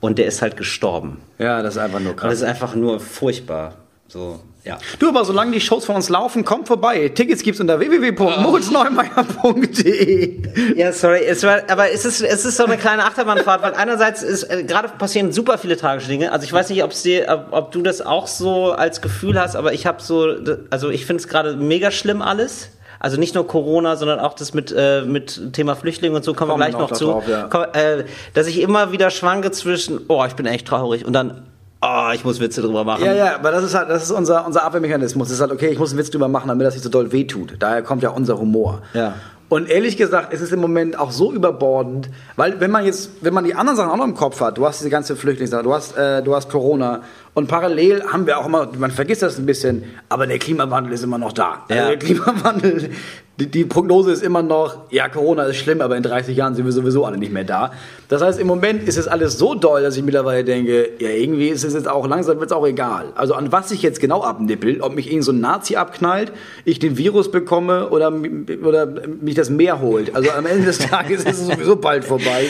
Und der ist halt gestorben. ja, das ist einfach nur Und das krass. ist einfach nur furchtbar. So, ja. Du, aber solange die Shows von uns laufen, kommt vorbei. Tickets gibt's unter www.moritzneumeier.de. Ja, sorry, es war, aber es ist, es ist so eine kleine Achterbahnfahrt, weil einerseits ist, äh, gerade passieren super viele tragische Dinge. Also ich weiß nicht, ob's dir, ob, ob du das auch so als Gefühl hast, aber ich habe so, also ich finde es gerade mega schlimm alles. Also nicht nur Corona, sondern auch das mit, äh, mit Thema Flüchtlinge und so kommen wir Kommen gleich noch zu. drauf, ja. Komm, äh, dass ich immer wieder schwanke zwischen, oh, ich bin echt traurig und dann, oh, ich muss Witze drüber machen. Ja, ja, aber das ist halt, das ist unser, unser Abwehrmechanismus. Das ist halt, okay, ich muss einen Witz drüber machen, damit das nicht so doll wehtut. Daher kommt ja unser Humor. Ja. Und ehrlich gesagt, es ist im Moment auch so überbordend, weil wenn man jetzt, wenn man die anderen Sachen auch noch im Kopf hat, du hast diese ganze Flüchtlingssache, du hast, äh, du hast Corona und parallel haben wir auch immer, man vergisst das ein bisschen, aber der Klimawandel ist immer noch da. Ja. Also der Klimawandel, die, die Prognose ist immer noch, ja, Corona ist schlimm, aber in 30 Jahren sind wir sowieso alle nicht mehr da. Das heißt, im Moment ist es alles so doll, dass ich mittlerweile denke, ja, irgendwie ist es jetzt auch, langsam wird es auch egal. Also an was ich jetzt genau abnippel, ob mich irgend so ein Nazi abknallt, ich den Virus bekomme oder, oder mich das Meer holt. Also am Ende des Tages ist es sowieso bald vorbei.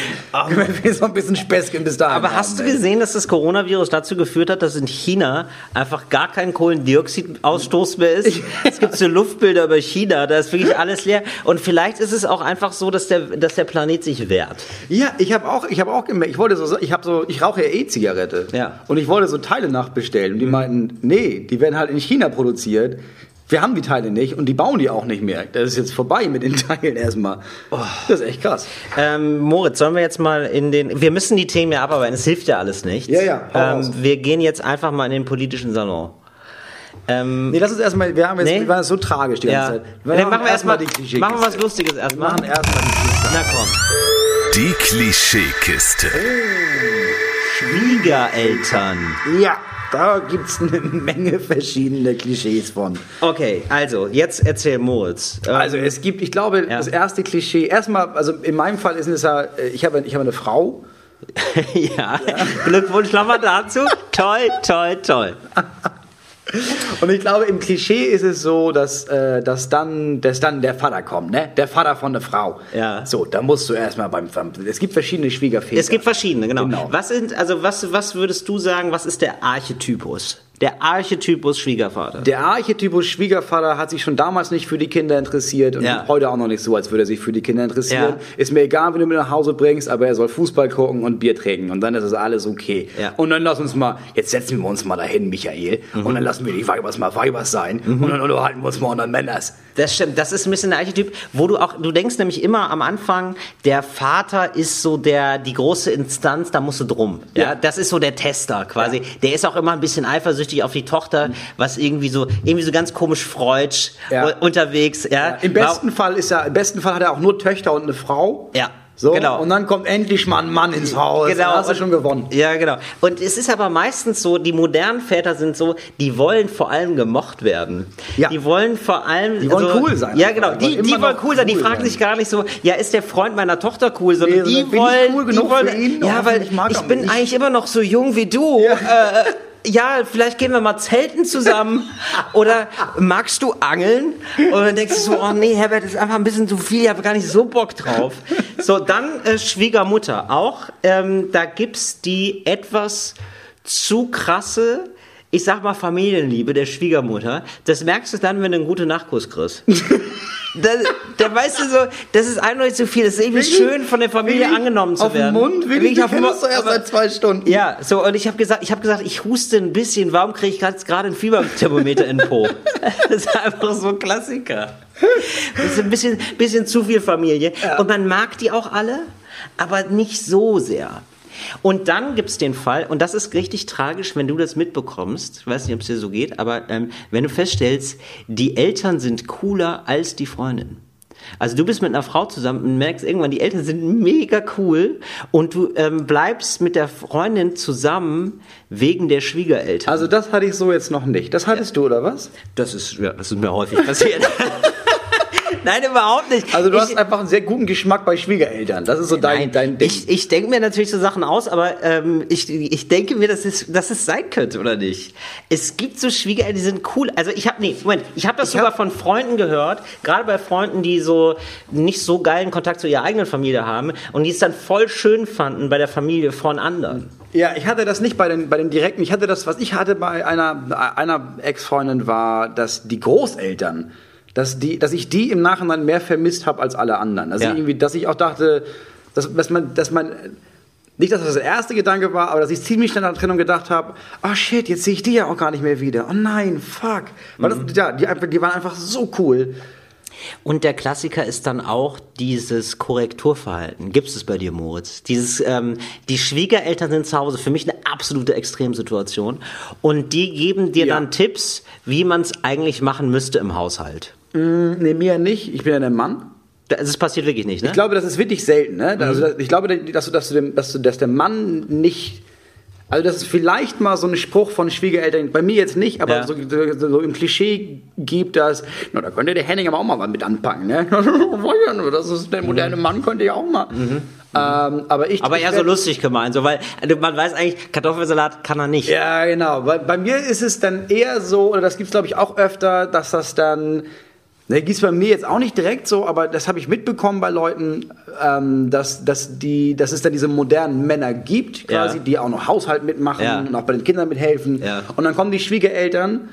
Wenn wir so ein bisschen Späßchen bis dahin Aber hast du gesehen, dass das Coronavirus dazu geführt hat, dass in China einfach gar kein Kohlendioxidausstoß mehr ist? Es gibt so Luftbilder über China, da ist wirklich alles leer. Und vielleicht ist es auch einfach so, dass der, dass der Planet sich wehrt. Ja, ich habe auch, ich habe auch gemerkt, ich wollte so, ich habe so, ich rauche ja E-Zigarette. Ja. Und ich wollte so Teile nachbestellen und die meinten, nee, die werden halt in China produziert. Wir haben die Teile nicht und die bauen die auch nicht mehr. Das ist jetzt vorbei mit den Teilen erstmal. Das ist echt krass. Ähm, Moritz, sollen wir jetzt mal in den. Wir müssen die Themen ja abarbeiten, es hilft ja alles nichts. Ja, ja. Ähm, wir gehen jetzt einfach mal in den politischen Salon. Ähm, Nee, lass uns erstmal, wir haben jetzt, Nee. wir waren so tragisch die ja. ganze Zeit. Dann machen wir erstmal die Klischeekiste. machen wir was Lustiges Wir erstmal. machen erstmal die Klischeekiste. Na komm. Die Klischeekiste. Schwiegereltern. Ja, da gibt's eine Menge verschiedene Klischees von. Okay, also, jetzt erzähl Moritz. Ähm, Also es gibt, ich glaube, Ja. das erste Klischee, erstmal, also in meinem Fall ist es ja, äh, ich habe, ich habe eine Frau. ja, Glückwunsch nochmal dazu. toll, toll, toll. Und ich glaube, im Klischee ist es so, dass, äh, dass, dann, dass dann der Vater kommt, ne? Der Vater von der Frau. Ja. So, da musst du erstmal beim, beim es gibt verschiedene Schwiegerväter. Es gibt verschiedene, genau. Genau. Was sind, also was, was würdest du sagen, was ist der Archetypus? Der Archetypus Schwiegervater. Der Archetypus Schwiegervater hat sich schon damals nicht für die Kinder interessiert und Ja. heute auch noch nicht so, als würde er sich für die Kinder interessieren. Ja. Ist mir egal, wenn du mir nach Hause bringst, aber er soll Fußball gucken und Bier trinken und dann ist das alles okay. Ja. Mhm. Und dann lass uns mal, jetzt setzen wir uns mal dahin, Michael, und dann lassen wir die Weibers mal Weibers sein und dann unterhalten wir uns mal unter Männers. Das stimmt, das ist ein bisschen der Archetyp, wo du auch, du denkst nämlich immer am Anfang, der Vater ist so der, die große Instanz, da musst du drum. Ja. das ist so der Tester quasi. Der ist auch immer ein bisschen eifersüchtig auf die Tochter, was irgendwie so, irgendwie so ganz komisch freudsch Ja. u- unterwegs, ja. Im besten Fall ist er, im besten Fall hat er auch nur Töchter und eine Frau. Ja, So, genau. und dann kommt endlich mal ein Mann ins Haus. Genau. Dann hast du schon gewonnen. Ja, genau. Und es ist aber meistens so, die modernen Väter sind so, die wollen vor allem gemocht werden. Ja. Die wollen vor allem. Die wollen so, cool sein Ja, genau. Die wollen Die, wollen cool sein. Die cool fragen sein. sich gar nicht so, ja, ist der Freund meiner Tochter cool, sondern Nee, die wollen. cool die wollen ihn? Ja, Oh, weil ich ich bin eigentlich immer noch so jung wie du. Ja. Äh, ja, vielleicht gehen wir mal zelten zusammen. Oder magst du angeln? Und dann denkst du so, oh nee, Herbert, das ist einfach ein bisschen zu viel, ich habe gar nicht so Bock drauf. So, dann äh, Schwiegermutter. Auch ähm, da gibt's die etwas zu krasse, ich sag mal Familienliebe der Schwiegermutter, das merkst du dann, wenn du einen guten Nachkuss kriegst. Da, da weißt du so, das ist eindeutig zu viel. Das ist irgendwie schön, von der Familie Willi, angenommen zu auf den werden. Mund, Willi, du auf den Mund, doch erst aber- seit zwei Stunden. Ja, so, und ich habe gesagt, ich habe gesagt, ich huste ein bisschen, warum kriege ich gerade ein Fieberthermometer in den Po? Das ist einfach so ein Klassiker. Das ist ein bisschen, bisschen zu viel Familie. Und man mag die auch alle, aber nicht so sehr. Und dann gibt's den Fall, und das ist richtig tragisch, wenn du das mitbekommst, ich weiß nicht, ob es dir so geht, aber ähm, wenn du feststellst, die Eltern sind cooler als die Freundin. Also du bist mit einer Frau zusammen und merkst irgendwann, die Eltern sind mega cool und du ähm, bleibst mit der Freundin zusammen wegen der Schwiegereltern. Also das hatte ich so jetzt noch nicht. Das hattest du, oder was? das ist, ja, das ist mir häufig passiert. Nein, überhaupt nicht. Also du ich, hast einfach einen sehr guten Geschmack bei Schwiegereltern. Das ist so dein, Nein, dein Ding. ich, ich denke mir natürlich so Sachen aus, aber ähm, ich, ich denke mir, dass es, dass es sein könnte, oder nicht? Es gibt so Schwiegereltern, die sind cool. Also ich habe, nee, Moment, ich habe das Ich sogar hab- von Freunden gehört, gerade bei Freunden, die so nicht so geilen Kontakt zu ihrer eigenen Familie haben und die es dann voll schön fanden bei der Familie von anderen. Ja, ich hatte das nicht bei den, bei den direkten. Ich hatte das, was ich hatte bei einer, einer Ex-Freundin war, dass die Großeltern, dass, die, dass ich die im Nachhinein mehr vermisst habe als alle anderen. Dass, Ja. irgendwie, dass ich auch dachte, dass, dass man, dass man, nicht, dass das der erste Gedanke war, aber dass ich ziemlich schnell nach der Trennung gedacht habe, oh shit, jetzt sehe ich die ja auch gar nicht mehr wieder. Oh nein, fuck. Weil das, ja, die, die waren einfach so cool. Und der Klassiker ist dann auch dieses Korrekturverhalten. Gibt es bei dir, Moritz? Dieses, ähm, die Schwiegereltern sind zu Hause, für mich eine absolute Extremsituation. Und die geben dir Ja. dann Tipps, wie man es eigentlich machen müsste im Haushalt. Nee, mir nicht. Ich bin ja der Mann. Das das passiert wirklich nicht, ne? Ich glaube, das ist wirklich selten. Ne? Also, Mhm. dass- ich glaube, dass du, dass, du dem, dass, du, dass der Mann nicht. Also, das ist vielleicht mal so ein Spruch von Schwiegereltern, bei mir jetzt nicht, aber Ja. so, so, im Klischee gibt das, na, da könnte der Henning aber auch mal was mit anpacken. Ne? das ist der moderne Mann, könnte ja auch mal. Ähm, aber ich, Mhm. Aber eher so lustig gemeint, so, weil also man weiß eigentlich, Kartoffelsalat kann er nicht. Ja, genau. Bei, bei mir ist es dann eher so, oder das gibt es glaube ich auch öfter, dass das dann, ne, es bei mir jetzt auch nicht direkt so, aber das habe ich mitbekommen bei Leuten, ähm, dass, dass, die, dass es dann diese modernen Männer gibt, quasi, Ja. die auch noch Haushalt mitmachen Ja. und auch bei den Kindern mithelfen. Ja. Und dann kommen die Schwiegereltern.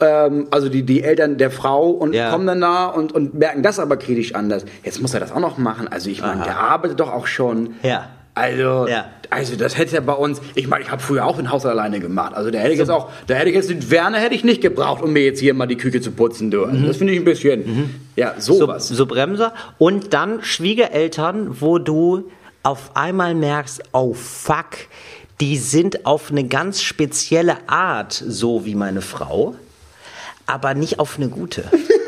Ähm, also die, die Eltern der Frau und kommen dann da und, und merken das aber kritisch anders. Jetzt muss er das auch noch machen. Also ich meine, der arbeitet doch auch schon. Ja. Also, Ja. also das hätte ja bei uns, ich meine, ich habe früher auch den Haushalt alleine gemacht. Also da hätte ich jetzt auch, da hätte ich jetzt den Werner hätte ich nicht gebraucht, um mir jetzt hier mal die Küche zu putzen. Du. Also Das finde ich ein bisschen, ja, Mhm. so, sowas. so Bremser. Und dann Schwiegereltern, wo du auf einmal merkst, oh fuck, die sind auf eine ganz spezielle Art so wie meine Frau, aber nicht auf eine gute.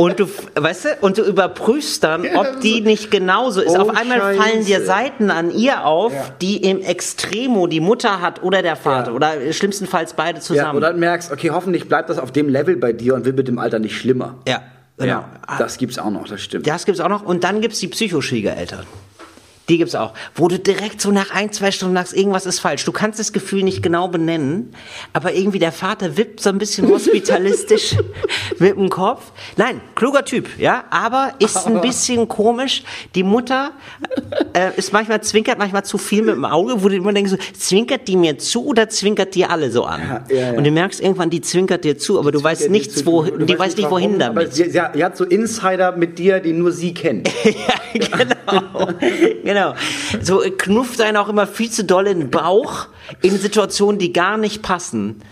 Und du, weißt du, und du überprüfst dann, ob die nicht genauso ist. Oh, auf einmal fallen dir Scheiße. Seiten an ihr auf, Ja. die im Extremo die Mutter hat oder der Vater Ja. oder schlimmstenfalls beide Ja, zusammen. und dann merkst, okay, hoffentlich bleibt das auf dem Level bei dir und wird mit dem Alter nicht schlimmer. ja, genau. Ja, das gibt's auch noch, das stimmt. Das gibt's auch noch. Und dann gibt's die Psychoschwiegereltern. Die gibt's auch. Wo du direkt so nach ein, zwei Stunden sagst, irgendwas ist falsch. Du kannst das Gefühl nicht genau benennen, aber irgendwie der Vater wippt so ein bisschen hospitalistisch mit dem Kopf. Nein, kluger Typ, ja, aber ist ein bisschen komisch. Die Mutter äh, ist manchmal zwinkert manchmal zu viel mit dem Auge, wo du immer denkst, so, zwinkert die mir zu oder zwinkert die alle so an? Ja, ja, ja. Und du merkst irgendwann, die zwinkert dir zu, aber du weißt nichts, wo, du die weiß nicht wohin warum, damit. Sie, sie, sie hat so Insider mit dir, die nur sie kennt. ja, genau. genau. So äh, knufft einen auch immer viel zu doll in den Bauch in Situationen, die gar nicht passen.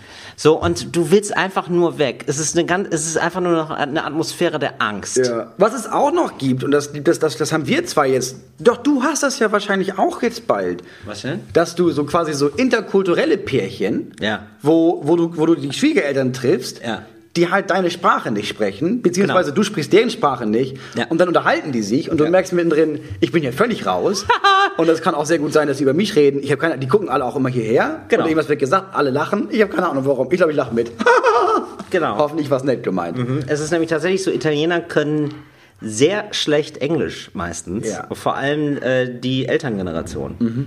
So, und du willst einfach nur weg. Es ist eine ganz, es ist einfach nur noch eine Atmosphäre der Angst. Ja. Was es auch noch gibt, und das, das, das, das haben wir zwar jetzt, doch du hast das ja wahrscheinlich auch jetzt bald. Was denn? Dass du so quasi so interkulturelle Pärchen, Ja. wo, wo, du, wo du die Schwiegereltern triffst, Ja. Die halt deine Sprache nicht sprechen, beziehungsweise Genau. du sprichst deren Sprache nicht, Ja. und dann unterhalten die sich und du merkst mittendrin, ich bin hier völlig raus. und das kann auch sehr gut sein, dass sie über mich reden. Ich habe keine, die gucken alle auch immer hierher. Genau. Und irgendwas wird gesagt, alle lachen. Ich habe keine Ahnung warum. Ich glaube, ich lache mit. Genau. Hoffentlich war es nett gemeint. Es ist nämlich tatsächlich so, Italiener können sehr schlecht Englisch meistens. Ja. Vor allem äh, die Elterngeneration.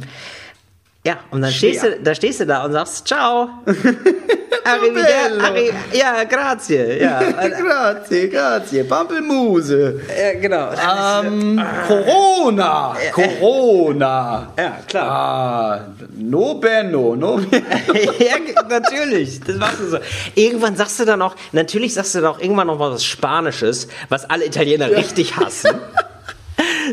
Ja, und dann Schwer. stehst, du, da stehst du da und sagst Ciao. Arrivederci. Arri ja, grazie. Ja, grazie, grazie. Pampelmuse. ja genau. Ähm, Corona. Corona. Ja, klar. Ah, no benno, no benno. ja, natürlich. Das machst du so. Irgendwann sagst du dann auch, natürlich sagst du dann auch irgendwann noch mal was Spanisches, was alle Italiener richtig hassen.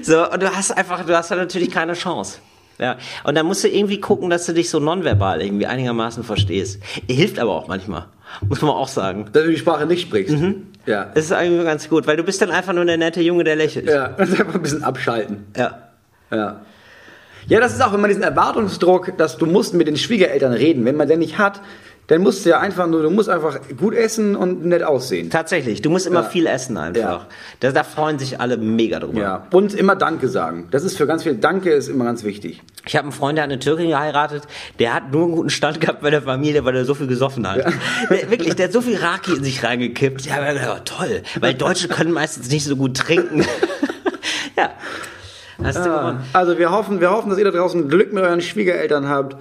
So, und du hast einfach, du hast da natürlich keine Chance. Ja, und dann musst du irgendwie gucken, dass du dich so nonverbal irgendwie einigermaßen verstehst. Hilft aber auch manchmal, muss man auch sagen. Dass du die Sprache nicht sprichst. Ja. Das ist eigentlich ganz gut, weil du bist dann einfach nur der nette Junge, der lächelt. Ja, und einfach ein bisschen abschalten. Ja. Ja. Ja, das ist auch immer diesen Erwartungsdruck, dass du musst mit den Schwiegereltern reden. Wenn man den nicht hat, dann musst du ja einfach nur, du musst einfach gut essen und nett aussehen. Tatsächlich, du musst immer Ja. viel essen einfach. Ja. Da, da freuen sich alle mega drüber. Ja. Und immer Danke sagen. Das ist für ganz viel, Danke ist immer ganz wichtig. Ich habe einen Freund, der hat eine Türkin geheiratet, der hat nur einen guten Stand gehabt bei der Familie, weil er so viel gesoffen hat. Der, wirklich, der hat so viel Raki in sich reingekippt. Ja, aber, ja, toll, weil Deutsche können meistens nicht so gut trinken. ja. Hast du gewonnen. Also wir hoffen, wir hoffen, dass ihr da draußen Glück mit euren Schwiegereltern habt.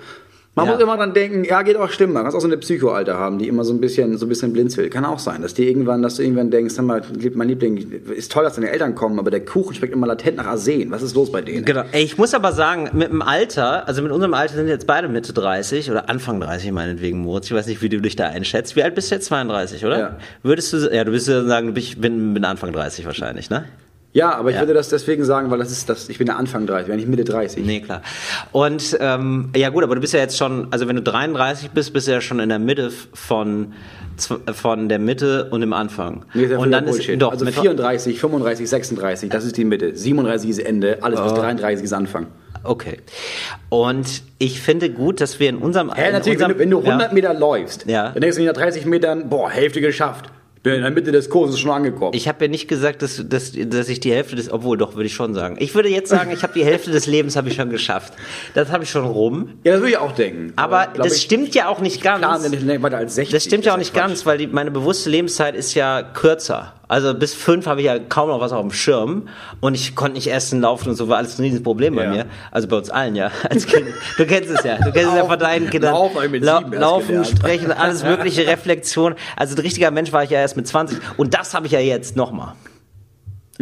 Man Ja. muss immer dran denken, ja, geht auch stimmen. Man kann auch so eine Psychoalter haben, die immer so ein bisschen, so ein bisschen blinzelt. Kann auch sein, dass die irgendwann, dass du irgendwann denkst, mal, mein Liebling, ist toll, dass deine Eltern kommen, aber der Kuchen schmeckt immer latent nach Arsen. Was ist los bei denen? Genau. Ey, ich muss aber sagen, mit dem Alter, also mit unserem Alter sind jetzt beide Mitte 30 oder Anfang 30 meinetwegen, Moritz. Ich weiß nicht, wie du dich da einschätzt. Wie alt bist du jetzt? 32, oder? Ja. Würdest du, ja, du würdest ja sagen, ich bin, bin Anfang 30 wahrscheinlich, ne? Ja, aber ich Ja. würde das deswegen sagen, weil das ist das, ich bin ja Anfang 30, wenn ich Mitte 30. Nee, klar. Und ähm, ja gut, aber du bist ja jetzt schon, also wenn du 33 bist, bist du ja schon in der Mitte von, zw- von der Mitte und dem Anfang. Nee, ist ja und dann ist Bullshit. doch also mit- 34, 35, 36, das ist die Mitte. 37 ist Ende, alles bis 33 ist Anfang. Okay. Und ich finde gut, dass wir in unserem Ja, natürlich, wenn unserem, du, wenn du 100 ja, Meter läufst, Ja. dann denkst du nach 30 Metern, boah, Hälfte geschafft. Bin in der Mitte des Kurses schon angekommen. Ich habe ja nicht gesagt, dass, dass, dass ich die Hälfte des, obwohl doch, würde ich schon sagen. Ich würde jetzt sagen, ich habe die Hälfte des Lebens habe ich schon geschafft. Das habe ich schon rum. ja, das würde ich auch denken. Aber glaub das ich, stimmt ja auch nicht ganz. Plan, ich weiter als 60. Das stimmt ja auch nicht ganz, weil die, meine bewusste Lebenszeit ist ja kürzer. Also bis fünf habe ich ja kaum noch was auf dem Schirm und ich konnte nicht essen, laufen und so, war alles ein Riesenproblem bei Ja. mir. Also bei uns allen, ja. Als Kind. Du kennst es ja. Du kennst es ja von deinen Kindern. Laufen mit erst laufen, gelernt. sprechen, alles mögliche, Reflexion. Also ein richtiger Mensch war ich ja erst mit 20 und das habe ich ja jetzt nochmal.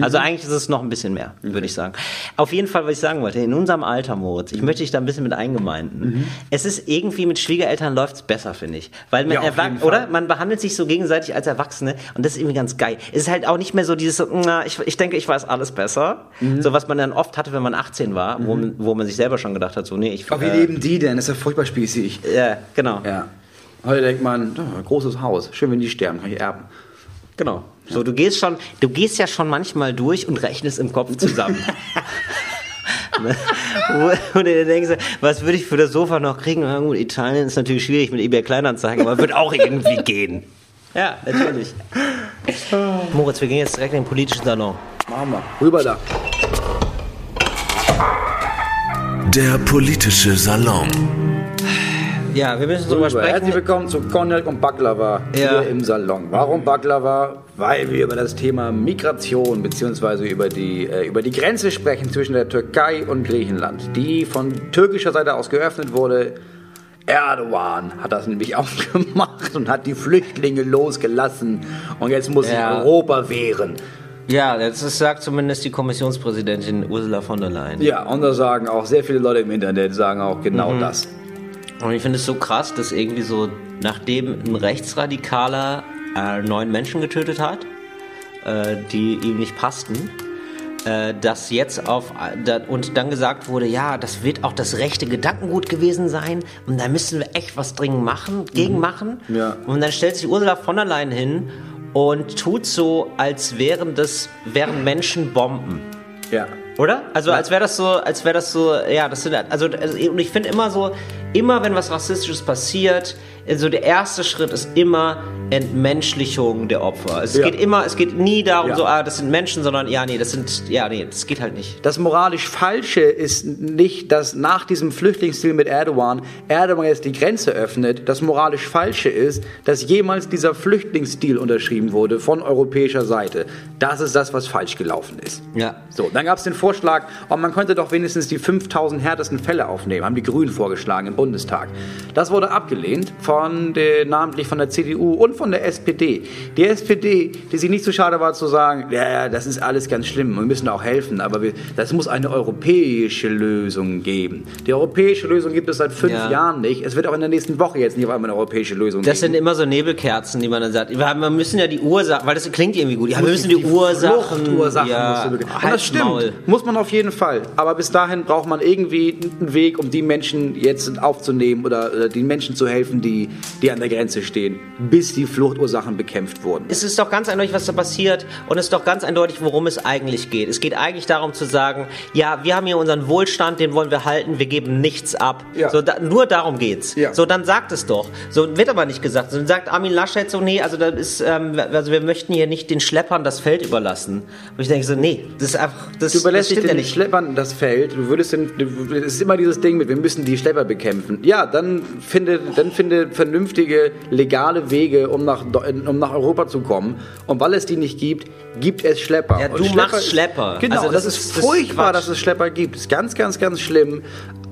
Also Mhm. eigentlich ist es noch ein bisschen mehr, würde ich sagen. Auf jeden Fall, was ich sagen wollte, in unserem Alter, Moritz, Mhm. ich möchte dich da ein bisschen mit eingemeinden. Es ist irgendwie mit Schwiegereltern läuft's besser, finde ich. Weil man Ja, auf erwa- jeden Fall. oder? Man behandelt sich so gegenseitig als Erwachsene und das ist irgendwie ganz geil. Es ist halt auch nicht mehr so dieses, na, ich, ich denke, ich weiß alles besser. Mhm. So was man dann oft hatte, wenn man 18 war, wo, man- wo man sich selber schon gedacht hat, so, nee, ich. Aber wie äh, leben die denn? Das ist ja furchtbar spießig. Ja, genau. Ja. Heute denkt man, oh, großes Haus, schön, wenn die sterben, kann ich erben. Genau. So, du gehst schon, du gehst ja schon manchmal durch und rechnest im Kopf zusammen. Wo- und du denkst, was würde ich für das Sofa noch kriegen? Na gut, Italien ist natürlich schwierig mit eBay Kleinanzeigen, aber wird auch irgendwie gehen. Ja, natürlich. Moritz, wir gehen jetzt direkt in den politischen Salon. Machen wir. Rüber da. Der politische Salon. Ja, wir müssen drüber Rüber. Herzlich sprechen. willkommen zu Cognac und Baklava Ja. hier im Salon. Warum Baklava? Weil wir über das Thema Migration bzw. über die, äh, über die Grenze sprechen zwischen der Türkei und Griechenland, die von türkischer Seite aus geöffnet wurde. Erdogan hat das nämlich aufgemacht und hat die Flüchtlinge losgelassen und jetzt muss sich Ja. Europa wehren. Ja, das sagt zumindest die Kommissionspräsidentin Ursula von der Leyen. Ja, und da sagen auch sehr viele Leute im Internet, sagen auch genau Mhm. das. Und ich finde es so krass, dass irgendwie so, nachdem ein Rechtsradikaler äh, neun Menschen getötet hat, äh, die ihm nicht passten, äh, dass jetzt auf da, und dann gesagt wurde, ja, das wird auch das rechte Gedankengut gewesen sein und da müssen wir echt was dringend machen, gegen machen. Ja. Und dann stellt sich Ursula von der Leyen hin und tut so, als wären das wären Menschen Bomben. Ja. Oder? Also als wäre das so, als wäre das so, ja, das sind also, also und ich finde immer so, immer wenn was rassistisches passiert, so der erste Schritt ist immer Entmenschlichung der Opfer. Es Ja. geht immer, es geht nie darum, Ja. so, ah, das sind Menschen, sondern ja, nee, das sind, ja, nee, das geht halt nicht. Das moralisch Falsche ist nicht, dass nach diesem Flüchtlingsdeal mit Erdogan Erdogan jetzt die Grenze öffnet. Das moralisch Falsche ist, dass jemals dieser Flüchtlingsdeal unterschrieben wurde von europäischer Seite. Das ist das, was falsch gelaufen ist. Ja. So, dann gab es den Vorschlag, oh, man könnte doch wenigstens die 5000 härtesten Fälle aufnehmen, haben die Grünen vorgeschlagen im Bundestag. Das wurde abgelehnt von von der, namentlich von der CDU und von der SPD. Die SPD, die sich nicht so schade war zu sagen, ja, das ist alles ganz schlimm, wir müssen auch helfen, aber wir, das muss eine europäische Lösung geben. Die europäische Lösung gibt es seit fünf Ja. Jahren nicht. Es wird auch in der nächsten Woche jetzt nicht auf einmal eine europäische Lösung Das sind geben. immer so Nebelkerzen, die man dann sagt. Wir, haben, wir müssen ja die Ursachen, weil das klingt irgendwie gut. Ja, wir müssen die, Ursachen. Fluchtursachen ja, das stimmt. Maul. Muss man auf jeden Fall. Aber bis dahin braucht man irgendwie einen Weg, um die Menschen jetzt aufzunehmen oder, oder den Menschen zu helfen, die, die an der Grenze stehen, bis die Fluchtursachen bekämpft wurden. Es ist doch ganz eindeutig, was da passiert und es ist doch ganz eindeutig, worum es eigentlich geht. Es geht eigentlich darum zu sagen, ja, wir haben hier unseren Wohlstand, den wollen wir halten, wir geben nichts ab. Ja. So, da, nur darum geht's. Ja. So, dann sagt es doch. So wird aber nicht gesagt. So, dann sagt Armin Laschet so, nee, also das ist, ähm, also wir möchten hier nicht den Schleppern das Feld überlassen. Und ich denke so, nee, das ist einfach, das, Du überlässt das stimmt den ja nicht. Schleppern das Feld. Du würdest den, es ist immer dieses Ding mit, wir müssen die Schlepper bekämpfen. Ja, dann finde, dann finde vernünftige, legale Wege, um nach, um nach Europa zu kommen. Und weil es die nicht gibt, gibt es Schlepper. Ja, du machst Schlepper. Genau, Also das, das ist das furchtbar, Quatsch. dass es Schlepper gibt. Das ist ganz, ganz, ganz schlimm.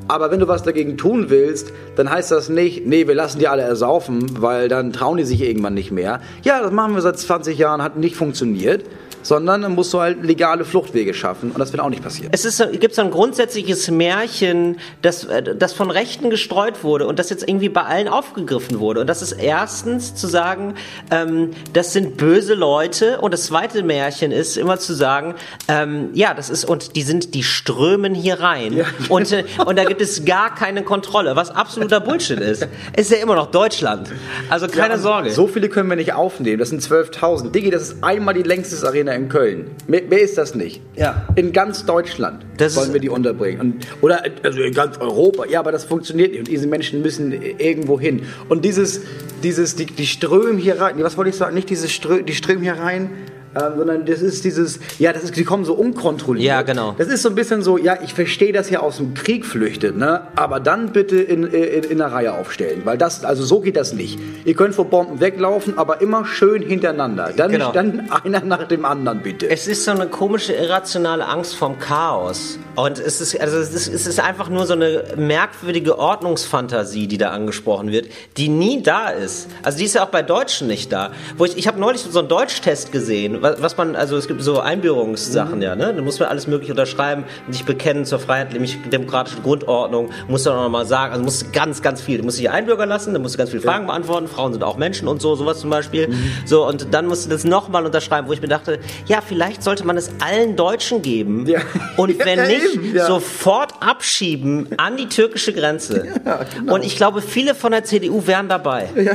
Aber wenn du was dagegen tun willst, dann heißt das nicht, nee, wir lassen die alle ersaufen, weil dann trauen die sich irgendwann nicht mehr. Ja, das machen wir seit 20 Jahren, hat nicht funktioniert. Sondern dann musst du halt legale Fluchtwege schaffen und das wird auch nicht passieren. Es ist, gibt so ein grundsätzliches Märchen, das, äh, das von Rechten gestreut wurde und das jetzt irgendwie bei allen aufgegriffen wurde. Und das ist erstens zu sagen, ähm, das sind böse Leute. Und das zweite Märchen ist immer zu sagen, ähm, ja, das ist, und die sind, die strömen hier rein. Und, äh, und da gibt es gar keine Kontrolle, was absoluter Bullshit ist. Es ist ja immer noch Deutschland. Also keine Ja, Sorge. So viele können wir nicht aufnehmen. Das sind 12.000. Digi, das ist einmal die längste Arena in Köln. Mehr, mehr ist das nicht. Ja. In ganz Deutschland Das wollen wir die unterbringen. Und, oder also in ganz Europa. Ja, aber das funktioniert nicht. Und diese Menschen müssen irgendwo hin. Und dieses, dieses, die, die strömen hier rein. Was wollte ich sagen? Nicht dieses Strö, die strömen hier rein. Ähm, sondern das ist dieses, ja, das ist, die kommen so unkontrolliert. Ja, genau. Das ist so ein bisschen so, ja, ich verstehe, dass ihr aus dem Krieg flüchtet, ne? aber dann bitte in, in, in einer Reihe aufstellen, weil das, also so geht das nicht. Ihr könnt vor Bomben weglaufen, aber immer schön hintereinander. Dann, Genau. dann einer nach dem anderen, bitte. Es ist so eine komische, irrationale Angst vom Chaos. Und es ist, also es ist, es ist einfach nur so eine merkwürdige Ordnungsfantasie, die da angesprochen wird, die nie da ist. Also die ist ja auch bei Deutschen nicht da. Wo ich, ich habe neulich so einen Deutschtest gesehen, was, was man, also es gibt so Einbürgerungssachen, ja, ne? Da muss man alles mögliche unterschreiben, sich bekennen zur freiheitlich demokratischen Grundordnung, muss dann auch nochmal sagen, also musst du ganz, ganz viel, du musst dich einbürgern lassen, dann musst du ganz viele Fragen beantworten, Frauen sind auch Menschen und so, sowas zum Beispiel. So, und dann musst du das nochmal unterschreiben, wo ich mir dachte, ja, vielleicht sollte man es allen Deutschen geben Ja. und Ja, wenn ja, nicht, ja. sofort abschieben an die türkische Grenze. genau. Und ich glaube, viele von der CDU wären dabei.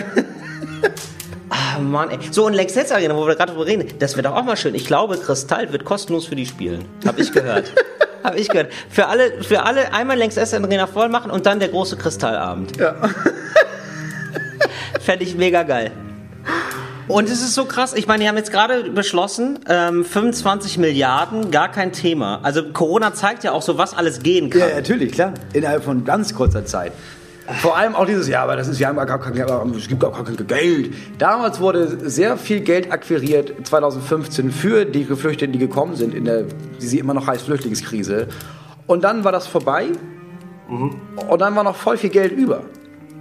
Ah, Mann, ey. So, und Lex Setz Arena, wo wir gerade drüber reden, das wird doch auch mal schön. Ich glaube, Kristall wird kostenlos für die spielen. Hab ich gehört. Hab ich gehört. Für alle, für alle einmal Lex Setz Arena voll machen und dann der große Kristallabend. Ja. Fände ich mega geil. Und es ist so krass, ich meine, die haben jetzt gerade beschlossen, ähm, 25 Milliarden, gar kein Thema. Also Corona zeigt ja auch so, was alles gehen kann. Ja, natürlich, klar. Innerhalb von ganz kurzer Zeit. Vor allem auch dieses, ja, aber das ist, haben gar kein, es gibt gar kein Geld. Damals wurde sehr viel Geld akquiriert, 2015, für die Geflüchteten, die gekommen sind, in der, wie sie immer noch heißt, Flüchtlingskrise. Und dann war das vorbei. Und dann war noch voll viel Geld über.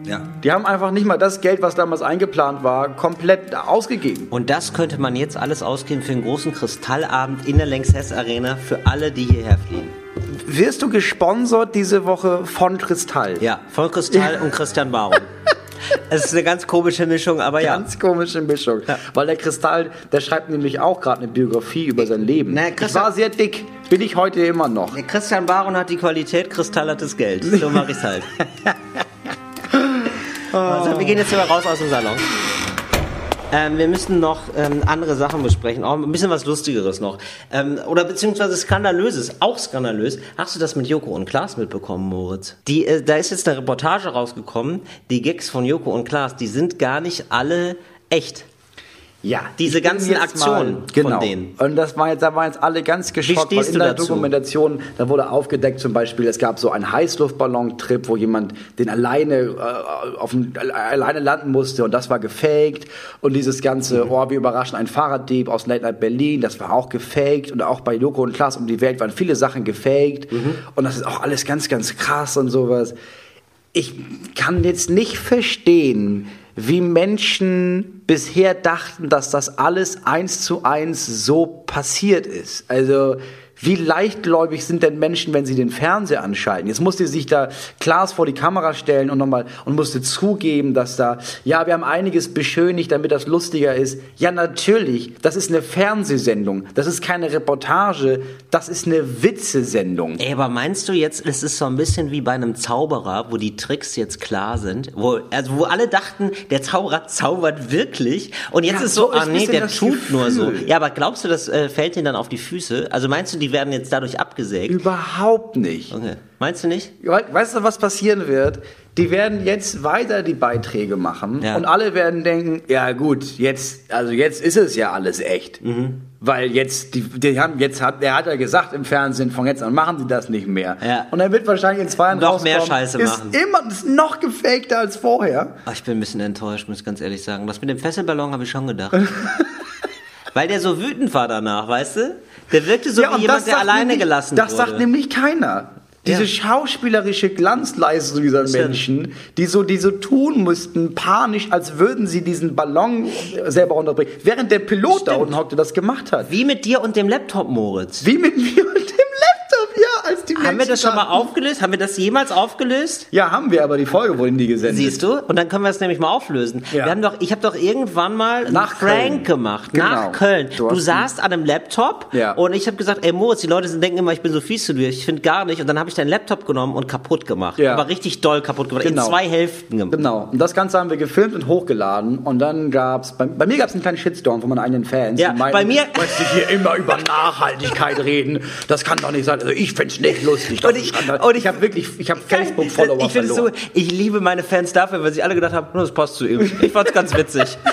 Ja. Die haben einfach nicht mal das Geld, was damals eingeplant war, komplett ausgegeben. Und das könnte man jetzt alles ausgeben für einen großen Kristallabend in der Lanxess Arena für alle, die hierher fliehen. Wirst du gesponsert diese Woche von Kristall? Ja, von Kristall und Christian Baum. Es ist eine ganz komische Mischung, aber ja. Ganz komische Mischung. Weil der Kristall, der schreibt nämlich auch gerade eine Biografie über sein Leben. Na, ich war sehr dick, bin ich heute immer noch. Christian Baron hat die Qualität, Kristall hat das Geld. So mache ich's halt. Also, wir gehen jetzt wieder raus aus dem Salon. Ähm, wir müssen noch ähm, andere Sachen besprechen, auch ein bisschen was Lustigeres noch. Ähm, oder beziehungsweise Skandalöses, auch skandalös. Hast du das mit Joko und Klaas mitbekommen, Moritz? Die, äh, da ist jetzt eine Reportage rausgekommen, die Gags von Joko und Klaas, die sind gar nicht alle echt. Ja, Diese ganzen Aktionen mal, genau. von denen. Und das war jetzt, da waren jetzt alle ganz geschockt, weil in der dazu? Dokumentation, da wurde aufgedeckt zum Beispiel, es gab so einen Heißluftballon-Trip, wo jemand den alleine äh, auf dem, alleine landen musste und das war gefaked. Und dieses ganze, Mhm. oh, wir überraschen einen Fahrraddieb aus Late Night Berlin, das war auch gefaked. Und auch bei Joko und Klaas um die Welt waren viele Sachen gefaked. Mhm. Und das ist auch alles ganz, ganz krass und sowas. ich kann jetzt nicht verstehen, wie Menschen bisher dachten, dass das alles eins zu eins so passiert ist. Also wie leichtgläubig sind denn Menschen, wenn sie den Fernseher anschalten? Jetzt musste sich da Klaas vor die Kamera stellen und nochmal und musste zugeben, dass da, ja, wir haben einiges beschönigt, damit das lustiger ist. Ja, natürlich, das ist eine Fernsehsendung, das ist keine Reportage, das ist eine Witzesendung. Ey, aber meinst du jetzt, es ist so ein bisschen wie bei einem Zauberer, wo die Tricks jetzt klar sind, wo, also wo alle dachten, der Zauberer zaubert wirklich und jetzt Ja, ist so, so ist ah nee, der tut nur so. Gefühl. Ja, aber glaubst du, das äh, fällt ihnen dann auf die Füße? Also meinst du, die werden jetzt dadurch abgesägt? Überhaupt nicht. Okay. Meinst du nicht? We- Weißt du, was passieren wird? Die werden jetzt weiter die Beiträge machen Ja. und alle werden denken, ja gut, jetzt, also jetzt ist es ja alles echt. Mhm. Weil jetzt, die, die haben, jetzt hat, er hat ja gesagt im Fernsehen, von jetzt an machen sie das nicht mehr. Ja. Und dann wird wahrscheinlich in zwei Jahren Noch mehr Scheiße ist machen. immer, ist noch gefakter als vorher. Ach, ich bin ein bisschen enttäuscht, muss ich ganz ehrlich sagen. Das mit dem Fesselballon habe ich schon gedacht. Weil der so wütend war danach, weißt du? Der wirkte so wie und jemand, das der alleine nämlich, gelassen Das wurde. sagt nämlich keiner. Diese Ja. schauspielerische Glanzleistung dieser Stimmt. Menschen, die so, die so tun mussten, panisch, als würden sie diesen Ballon selber runterbringen, während der Pilot da Stimmt. unten hockte, das gemacht hat. Wie mit dir und dem Laptop, Moritz. Wie mit mir und dem Ja, als die Haben wir Menschen das schon mal aufgelöst? Haben wir das jemals aufgelöst? Ja, haben wir, aber die Folge wurde nie gesendet. Siehst du? Und dann können wir es nämlich mal auflösen. Ja. Wir haben doch, ich habe doch irgendwann mal einen Nach Prank Köln. gemacht. Genau. Nach Köln. Du Du, hast saßt an einem Laptop Ja. und ich habe gesagt, ey Moritz, die Leute denken immer, ich bin so fies zu dir. Ich finde gar nicht. Und dann habe ich deinen Laptop genommen und kaputt gemacht. Ja. Aber richtig doll kaputt gemacht. Genau. In zwei Hälften gemacht. Genau. Und das Ganze haben wir gefilmt und hochgeladen. Und dann gab's, bei, bei mir gab's einen kleinen Shitstorm von meinen eigenen Fans. Ja, die meinten, bei mir- du, hier immer über Nachhaltigkeit reden. Das kann doch nicht sein. Also ich find's nicht lustig. Und ich- und ich- ich habe wirklich, ich habe Facebook-Follower Ich finde es so, ich liebe meine Fans dafür, weil sie alle gedacht haben, "Oh, das passt zu ihm. Ich fand's ganz witzig.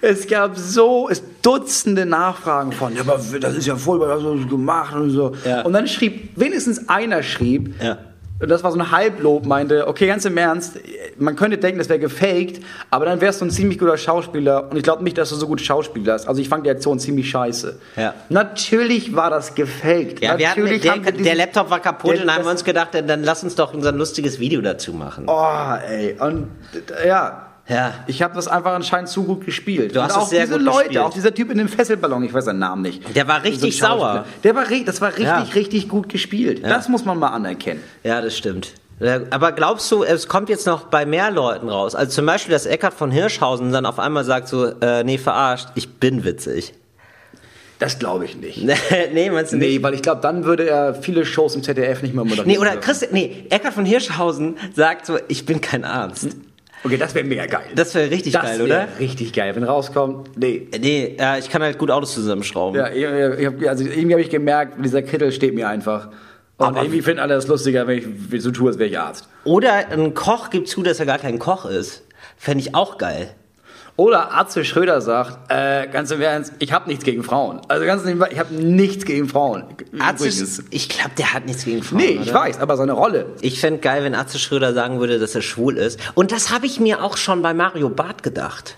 Es gab so es Dutzende Nachfragen von, ja, aber das ist ja voll, was hast du gemacht und so. Ja. Und dann schrieb, wenigstens einer schrieb, Ja. Und das war so ein Halblob, meinte, okay, ganz im Ernst, man könnte denken, das wäre gefaked, aber dann wärst du ein ziemlich guter Schauspieler und ich glaube nicht, dass du so gut Schauspielerst. Also ich fand die Aktion ziemlich scheiße. Ja. Natürlich war das gefaked. Ja, wir hatten, Natürlich der, haben wir der diesen- Laptop war kaputt Der- und dann haben wir uns gedacht, dann, dann lass uns doch unser lustiges Video dazu machen. Oh, ey. Und ja. Ja. Ich habe das einfach anscheinend zu gut gespielt. Du hast und es auch sehr diese gut Leute, gespielt. auch dieser Typ in dem Fesselballon, ich weiß seinen Namen nicht. Der war richtig So sauer. Der war, das war richtig, Ja. richtig gut gespielt. Das muss man mal anerkennen. Ja, das stimmt. Ja, Aber glaubst du, es kommt jetzt noch bei mehr Leuten raus? Also zum Beispiel, dass Eckhard von Hirschhausen dann auf einmal sagt so, äh, nee, verarscht, ich bin witzig. Das glaube ich nicht. nee, meinst du nicht? Nee, weil ich glaube, dann würde er viele Shows im ZDF nicht mehr moderieren. Nee, oder. Christi nee, Eckhard von Hirschhausen sagt so, ich bin kein Arzt. Okay, das wäre mega geil. Das wäre richtig das geil, wär oder? Richtig geil, wenn rauskommt. Nee. Nee, äh, ich kann halt gut Autos zusammenschrauben. Ja, ich, ich hab, also irgendwie habe ich gemerkt, dieser Kittel steht mir einfach. Und Aber- irgendwie finden alle das lustiger, wenn ich so tue, als wäre ich Arzt. Oder ein Koch gibt zu, dass er gar kein Koch ist. Fände ich auch geil. Oder Atze Schröder sagt, äh, ganz im Ernst, ich habe nichts gegen Frauen. Also ganz nebenbei, ich habe nichts gegen Frauen. Atze, Übrigens. ich glaube, der hat nichts gegen Frauen. Nee, ich oder? weiß, aber seine Rolle. Ich fände geil, wenn Atze Schröder sagen würde, dass er schwul ist. Und das habe ich mir auch schon bei Mario Barth gedacht.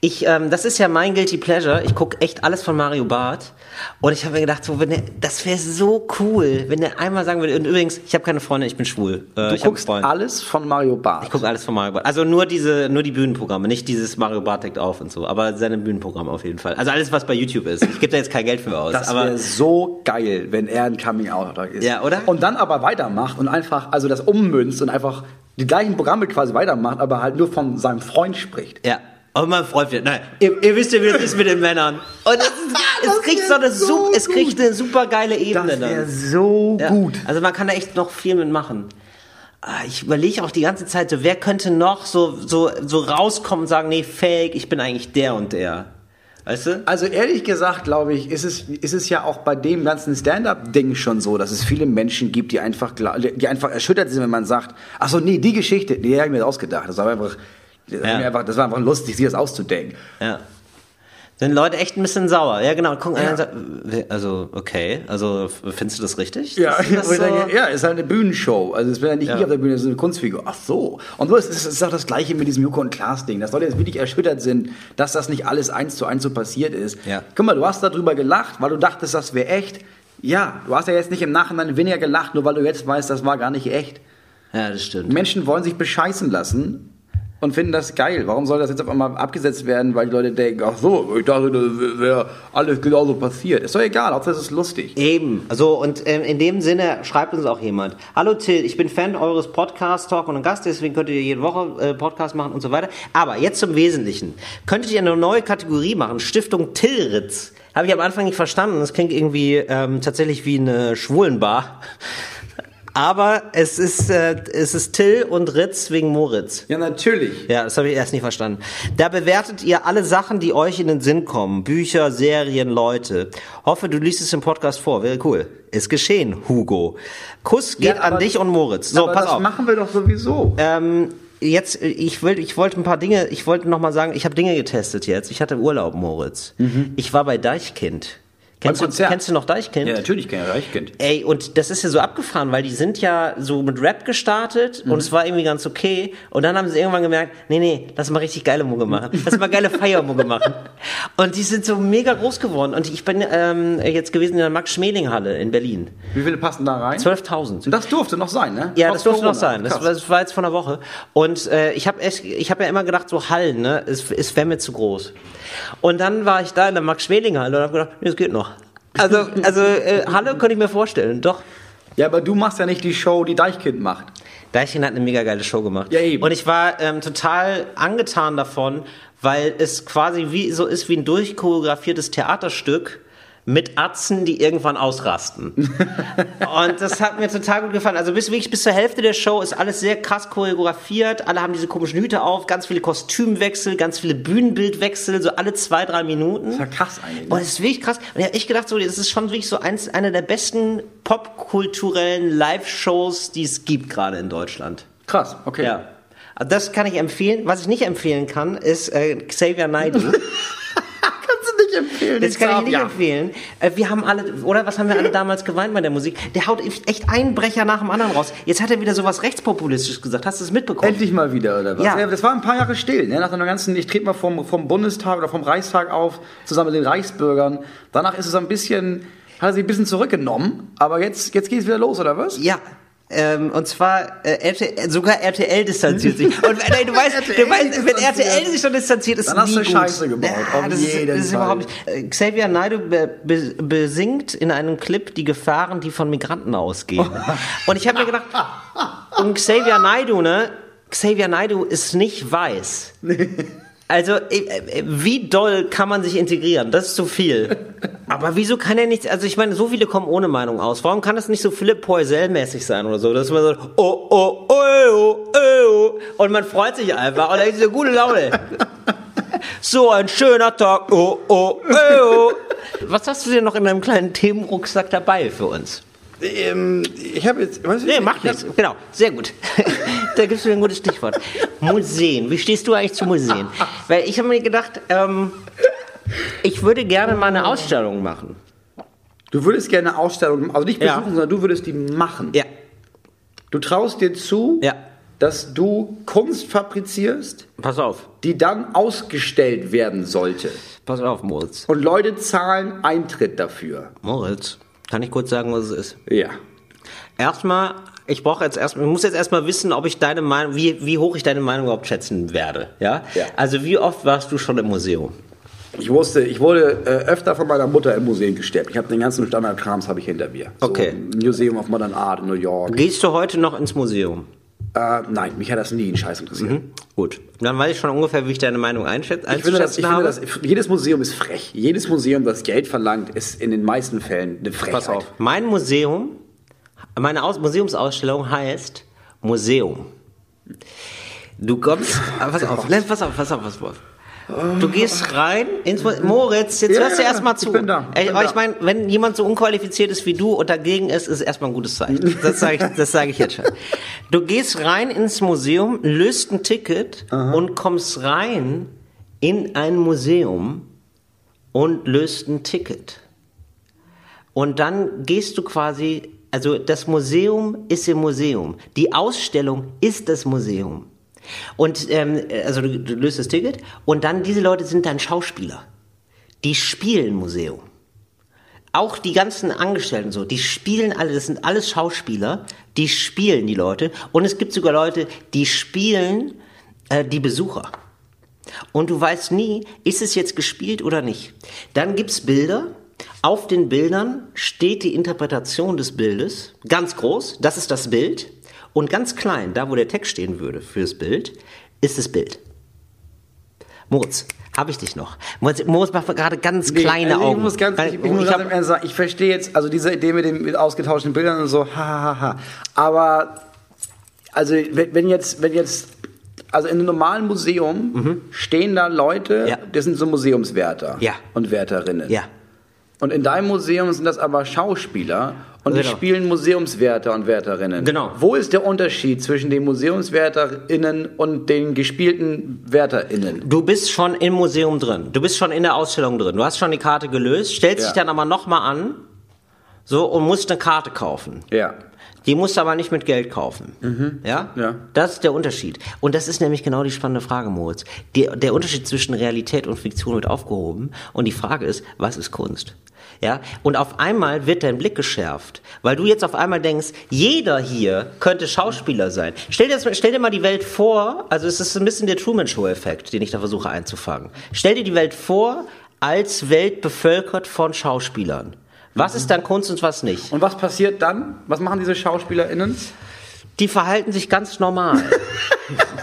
Ich, ähm, das ist ja mein Guilty Pleasure. Ich gucke echt alles von Mario Barth. Und ich habe mir gedacht, so, wenn der, das wäre so cool, wenn der einmal sagen würde, und übrigens, ich habe keine Freunde, ich bin schwul. Äh, Du guckst alles von Mario Barth. Ich gucke alles von Mario Barth. Also nur diese, nur die Bühnenprogramme, nicht dieses Mario Barth deckt auf und so, aber seine Bühnenprogramme auf jeden Fall. Also alles, was bei YouTube ist. Ich gebe da jetzt kein Geld für aus. Das wäre so geil, wenn er ein Coming-out ist. Ja, oder? Und dann aber weitermacht und einfach, also das ummünzt und einfach die gleichen Programme quasi weitermacht, aber halt nur von seinem Freund spricht. Ja. Und mein Freund wird, nein, ihr, ihr wisst ja, wie das ist mit den Männern. Und es, es kriegt so eine, so es kriegt eine super geile Ebene Das wäre dann. so Ja. gut. Also man kann da echt noch viel mitmachen. Ah, Ich überlege auch die ganze Zeit so, wer könnte noch so, so, so rauskommen und sagen, nee, fake, ich bin eigentlich der und der. Weißt du? Also ehrlich gesagt, glaube ich, ist es, ist es ja auch bei dem ganzen Stand-up-Ding schon so, dass es viele Menschen gibt, die einfach, gla- die einfach erschüttert sind, wenn man sagt, ach so, nee, die Geschichte, die habe ich mir ausgedacht. Das war einfach, das, war Ja. einfach, das war einfach lustig, sich das auszudenken. Ja. Sind Leute echt ein bisschen sauer. Ja, genau. Gucken, Ja. also, okay. Also, findest du das richtig? Ja, ich so- denke, ja, ist halt eine Bühnenshow. Also es wäre ja nicht Ja. ich auf der Bühne, es ist eine Kunstfigur. Ach so. Und so ist es ist auch das Gleiche mit diesem Joko und Klaas Ding. Dass Leute jetzt wirklich erschüttert sind, dass das nicht alles eins zu eins so passiert ist. Ja. Guck mal, du hast darüber gelacht, weil du dachtest, das wäre echt. Ja, du hast ja jetzt nicht im Nachhinein weniger gelacht, nur weil du jetzt weißt, das war gar nicht echt. Ja, das stimmt. Menschen wollen sich bescheißen lassen und finden das geil. Warum soll das jetzt auf einmal abgesetzt werden, weil die Leute denken, ach so, ich dachte, das wäre alles genauso passiert. Ist doch egal, Hauptsache es ist lustig. Eben. So, und ähm, in dem Sinne schreibt uns auch jemand. Hallo Till, ich bin Fan eures Podcasts, Talk und Gast, deswegen könnt ihr jede Woche äh, Podcast machen und so weiter. Aber jetzt zum Wesentlichen. Könntet ihr eine neue Kategorie machen? Stiftung Tillritz. Habe ich am Anfang nicht verstanden. Das klingt irgendwie ähm, tatsächlich wie eine Schwulenbar. Aber es ist, äh, es ist Till und Ritz wegen Moritz. Ja, natürlich. Ja, das habe ich erst nicht verstanden. Da bewertet ihr alle Sachen, die euch in den Sinn kommen. Bücher, Serien, Leute. Hoffe, du liest es im Podcast vor. Wäre cool. Ist geschehen, Hugo. Kuss geht Ja, an dich und Moritz. So, pass das auf. machen wir doch sowieso. Ähm, jetzt, ich will, ich wollte ein paar Dinge, ich wollte noch mal sagen, ich habe Dinge getestet jetzt. Ich hatte Urlaub, Moritz. Ich war bei Deichkind. Kennst du, kennst du noch Deichkind? natürlich, kenn ich Reichkind. Ey, und das ist ja so abgefahren, weil die sind ja so mit Rap gestartet Mhm. und es war irgendwie ganz okay. Und dann haben sie irgendwann gemerkt, nee, nee, lass mal richtig geile Mucke machen. Lass mal geile Feiermucke machen. Und die sind so mega groß geworden. Und ich bin ähm, jetzt gewesen in der Max-Schmeling-Halle in Berlin. Wie viele passen da rein? 12.000. Und das durfte noch sein, ne? Ja, Trotz das durfte noch Corona. sein. Das, das war jetzt von einer Woche. Und äh, ich habe ich hab ja immer gedacht, so Hallen, ne, es, es wäre mir zu groß. Und dann war ich da in der Max-Schmeling-Halle und habe gedacht, nee, das geht noch. Also, also äh, Halle könnte ich mir vorstellen, doch. ja, aber du machst ja nicht die Show, die Deichkind macht. Deichkind hat eine mega geile Show gemacht. Ja, eben. Und ich war ähm, total angetan davon, weil es quasi wie so ist wie ein durchchoreografiertes Theaterstück mit Atzen, die irgendwann ausrasten. und das hat mir total gut gefallen. Also bis wirklich bis zur Hälfte der Show ist alles sehr krass choreografiert. Alle haben diese komischen Hüte auf, ganz viele Kostümwechsel, ganz viele Bühnenbildwechsel, so alle zwei, drei Minuten. Das ist ja krass eigentlich. Boah, Ne? das ist wirklich krass. Und ich habe echt gedacht, so, das ist schon wirklich so eins, eine der besten popkulturellen Live-Shows, die es gibt gerade in Deutschland. Krass, okay. Ja. Also Das kann ich empfehlen. Was ich nicht empfehlen kann, ist äh, Xavier Naidoo. Nicht empfehlen. Das kann ich nicht ja. empfehlen. Äh, wir haben alle, oder was haben wir alle damals geweint bei der Musik? Der haut echt einen Brecher nach dem anderen raus. Jetzt hat er wieder sowas rechtspopulistisches gesagt. Hast du es mitbekommen? Endlich mal wieder, oder was? Ja. das war ein paar Jahre still, ne? Nach einer ganzen, ich trete mal vom, vom Bundestag oder vom Reichstag auf, zusammen mit den Reichsbürgern. Danach ist es ein bisschen, hat er sich ein bisschen zurückgenommen, aber jetzt, jetzt geht es wieder los, oder was? Ja. Ähm, und zwar äh, RTL, sogar RTL distanziert sich. Und äh, nein, du weißt, du weißt wenn. RTL sich schon distanziert, ist Dann hast nie du gut. Scheiße gebaut, auf das, ist, jeden das ist Fall. überhaupt nicht. Äh, Xavier Naidoo be, be, besingt in einem Clip die Gefahren, die von Migranten ausgehen. und ich habe mir gedacht, und Xavier Naidoo, ne? Xavier Naidoo ist nicht weiß. Also, äh, äh, wie doll kann man sich integrieren? Das ist zu viel. Aber wieso kann er nicht, also ich meine, so viele kommen ohne Meinung aus. Warum kann das nicht so Philipp Poisel-mäßig sein oder so? Dass man so, oh, oh, oh, oh, oh, und man freut sich einfach und da ist so gute Laune. So ein schöner Tag, oh, oh, oh, oh. Was hast du denn noch in deinem kleinen Themenrucksack dabei für uns? Ähm, ich habe jetzt, ich Nee, macht hab- nichts. Genau, sehr gut. da gibst du mir ein gutes Stichwort. Museen. Wie stehst du eigentlich zu Museen? Weil ich habe mir gedacht, ähm, ich würde gerne mal eine Ausstellung machen. Du würdest gerne eine Ausstellung, also nicht Ja. besuchen, sondern du würdest die machen. Ja, Du traust dir zu, ja. dass du Kunst fabrizierst, Pass auf. die dann ausgestellt werden sollte. Pass auf, Moritz. Und Leute zahlen Eintritt dafür. Moritz, kann ich kurz sagen, was es ist? Ja. Erstmal, ich brauche jetzt erstmal, ich muss jetzt erstmal wissen, ob ich deine Meinung, wie, wie hoch ich deine Meinung überhaupt schätzen werde. Ja? Ja. Also wie oft warst du schon im Museum? Ich wusste, ich wurde äh, öfter von meiner Mutter im Museum gesteppt. Ich habe den ganzen Standardkrams habe ich hinter mir. Okay. So, Museum of Modern Art in New York. Gehst du heute noch ins Museum? Äh, nein, mich hat das nie einen Scheiß interessiert. Gut. Dann weiß ich schon ungefähr, wie ich deine Meinung einschätze. Ich finde, das, ich finde das, jedes Museum ist frech. Jedes Museum, das Geld verlangt, ist in den meisten Fällen eine Frechheit. Pass auf. Mein Museum, meine Aus Museumsausstellung heißt Museum. Du kommst, ah, pass auf, pass auf, pass auf, pass auf. Du gehst rein ins Moritz, jetzt Ja, hörst du erstmal ich zu. bin da, ich bin aber da. ich meine, wenn jemand so unqualifiziert ist wie du und dagegen ist, ist erstmal ein gutes Zeichen. Das sage ich, das sage ich jetzt schon. Du gehst rein ins Museum, löst ein Ticket und kommst rein in ein Museum und löst ein Ticket. Und dann gehst du quasi, also das Museum ist im Museum. Die Ausstellung ist das Museum. Und ähm, also du, du löst das Ticket und dann diese Leute sind dann Schauspieler. Die spielen Museum. auch die ganzen Angestellten so, die spielen alle, das sind alles Schauspieler, die spielen die Leute. Und es gibt sogar Leute, die spielen äh, die Besucher. Und du weißt nie, ist es jetzt gespielt oder nicht. Dann gibt's Bilder. Auf den Bildern steht die Interpretation des Bildes. Ganz groß, das ist das Bild. Und ganz klein, da wo der Text stehen würde fürs Bild, ist das Bild. Moritz, habe ich dich noch? Moritz, Moritz macht gerade ganz kleine also Augen. Ich muss ganz, Weil- ich, ich muss ich ganz sagen, ich verstehe jetzt, also diese Idee mit den mit ausgetauschten Bildern und so, ha, ha, ha. Aber, also, wenn, wenn jetzt, wenn jetzt, also in einem normalen Museum stehen da Leute, Mhm. Ja. das sind so Museumswärter Ja. und Wärterinnen. ja. Und in deinem Museum sind das aber Schauspieler und die Genau. spielen Museumswärter und Wärterinnen. Genau. Wo ist der Unterschied zwischen den MuseumswärterInnen und den gespielten WärterInnen? Du bist schon im Museum drin. Du bist schon in der Ausstellung drin. Du hast schon die Karte gelöst, stellst Ja. dich dann aber nochmal an, so, und musst eine Karte kaufen. Ja. Die musst du aber nicht mit Geld kaufen. Ja? Ja. Das ist der Unterschied. Und das ist nämlich genau die spannende Frage, Moritz. Die, der Unterschied zwischen Realität und Fiktion wird aufgehoben. Und die Frage ist, was ist Kunst? Ja? Und auf einmal wird dein Blick geschärft, weil du jetzt auf einmal denkst, jeder hier könnte Schauspieler sein. Stell dir, das, stell dir mal die Welt vor, also es ist ein bisschen der Truman Show Effekt, den ich da versuche einzufangen. Stell dir die Welt vor, als Welt bevölkert von Schauspielern. Was ist dann Kunst und was nicht? Und was passiert dann? Was machen diese SchauspielerInnen? Die verhalten sich ganz normal.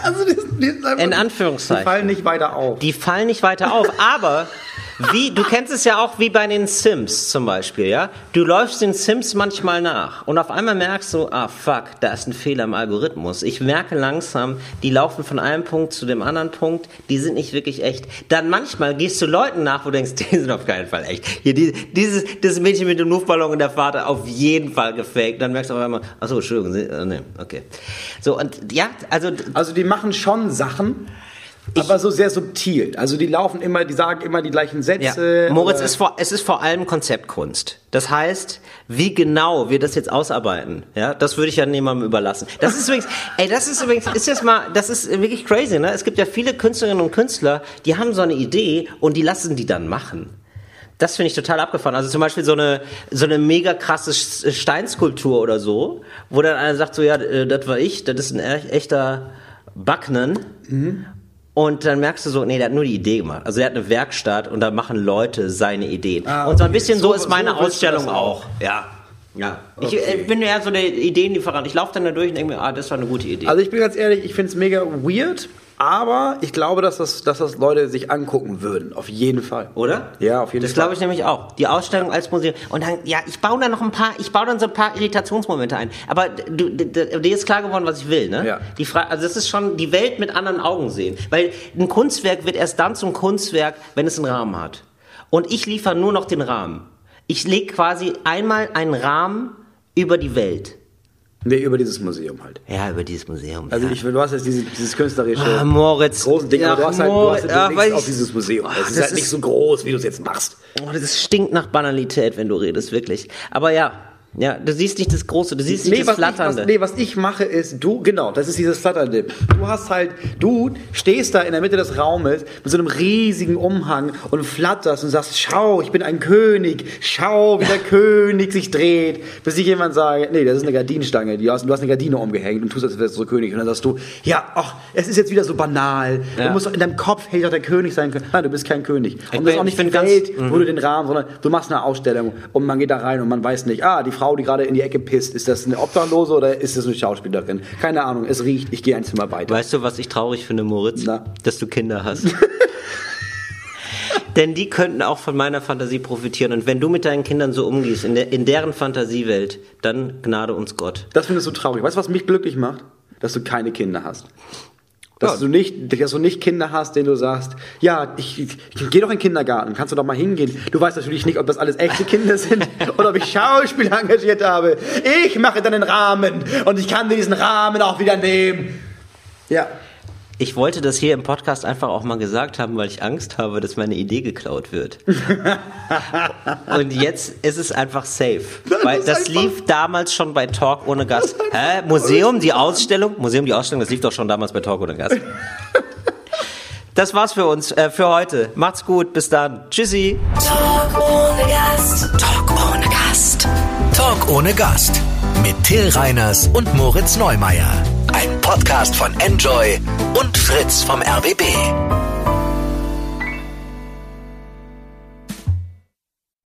Also die, die In Anführungszeichen. Die fallen nicht weiter auf. Die fallen nicht weiter auf, aber wie, du kennst es ja auch wie bei den Sims zum Beispiel, ja? Du läufst den Sims manchmal nach und auf einmal merkst du, ah fuck, da ist ein Fehler im Algorithmus. Ich merke langsam, die laufen von einem Punkt zu dem anderen Punkt, die sind nicht wirklich echt. Dann manchmal gehst du Leuten nach, wo du denkst, die sind auf keinen Fall echt. Hier, die, dieses, das Mädchen mit dem Luftballon und der Vater auf jeden Fall gefaked. Dann merkst du auf einmal, ach so, Entschuldigung, äh, nee, okay. So, und ja, also Also die machen schon Sachen, aber so sehr subtil. Also die laufen immer, die sagen immer die gleichen Sätze. Ja. Moritz, oder- ist vor, es ist vor allem Konzeptkunst. Das heißt, wie genau wir das jetzt ausarbeiten, ja, das würde ich ja niemandem überlassen. Das ist übrigens, ey, das ist übrigens, ist jetzt mal, das ist wirklich crazy, ne? Es gibt ja viele Künstlerinnen und Künstler, die haben so eine Idee und die lassen die dann machen. Das finde ich total abgefahren. Also zum Beispiel so eine, so eine mega krasse Sch- Steinskulptur oder so, wo dann einer sagt so, ja, äh, das war ich, das ist ein e- echter Backnen. Und dann merkst du so, nee, der hat nur die Idee gemacht. Also der hat eine Werkstatt und da machen Leute seine Ideen. Ah, Und so ein okay. bisschen so, So- ist meine so Ausstellung auch. auch. Ja. Ja. Ich Okay. äh, bin ja so der Ideenlieferant. Ich laufe dann da durch und denke mir, ah, das war eine gute Idee. Also ich bin ganz ehrlich, ich finde es mega weird, aber ich glaube, dass das, dass das Leute sich angucken würden. Auf jeden Fall. Oder? Ja, auf jeden das Fall. glaube ich nämlich auch. Die Ausstellung als Museum. Und dann, ja, ich baue da noch ein paar, ich baue dann so ein paar Irritationsmomente ein. Aber du, dir ist klar geworden, was ich will, ne? Ja. Die Frage, also das ist schon die Welt mit anderen Augen sehen. Weil ein Kunstwerk wird erst dann zum Kunstwerk, wenn es einen Rahmen hat. Und ich liefere nur noch den Rahmen. Ich lege quasi einmal einen Rahmen über die Welt. Nee, über dieses Museum halt. Ja, über dieses Museum. Also ja. ich, du hast jetzt dieses, dieses künstlerische Ah, Moritz. große Ding, aber du hast halt, du hast halt du legst auf dieses Museum. Ah, Es ist das halt nicht ist- so groß, wie du es jetzt machst. Oh, das stinkt nach Banalität, wenn du redest, wirklich. Aber ja, ja, du siehst nicht das Große, du siehst nicht das was ich, Flatternde. was, nee, was ich mache ist, du, genau, das ist dieses Flatternde. Du hast halt, du stehst da in der Mitte des Raumes mit so einem riesigen Umhang und flatterst und sagst, schau, ich bin ein König, schau, wie der König sich dreht, bis ich jemand sage, nee, das ist eine Gardinenstange, die hast, du hast eine Gardine umgehängt und tust, als wärst du so König. Und dann sagst du, ja, ach, es ist jetzt wieder so banal. Ja. Du musst doch in deinem Kopf hätte doch der König sein können. Nein, du bist kein König. Und bin- das ist auch ich nicht die ganz- Welt, wo du den Rahmen, sondern du machst eine Ausstellung und man geht da rein und man weiß nicht, ah, die Frau, die gerade in die Ecke pisst, ist das eine Obdachlose oder ist das eine Schauspielerin? Keine Ahnung, es riecht, ich gehe ein Zimmer weiter. Weißt du, was ich traurig finde, Moritz? Na? Dass du Kinder hast. Denn die könnten auch von meiner Fantasie profitieren. Und wenn du mit deinen Kindern so umgehst, in, der, in deren Fantasiewelt, dann gnade uns Gott. Das findest du traurig. Weißt du, was mich glücklich macht? Dass du keine Kinder hast. Dass, Ja. du nicht, dass du nicht Kinder hast, denen du sagst, ja, ich, ich, ich geh doch in den Kindergarten, kannst du doch mal hingehen. Du weißt natürlich nicht, ob das alles echte Kinder sind oder ob ich Schauspieler engagiert habe. Ich mache dann den Rahmen und ich kann dir diesen Rahmen auch wieder nehmen. Ja. Ich wollte das hier im Podcast einfach auch mal gesagt haben, weil ich Angst habe, dass meine Idee geklaut wird. Und jetzt ist es einfach safe. Weil ist das einfach- lief damals schon bei Talk ohne Gast. Hä? Museum, die Ausstellung? Museum, die Ausstellung, das lief doch schon damals bei Talk ohne Gast. Das war's für uns, äh, für heute. Macht's gut, bis dann. Tschüssi. Talk ohne Gast. Talk ohne Gast. Talk ohne Gast. Mit Till Reiners und Moritz Neumeier. Ein Podcast von Enjoy und Fritz vom RBB.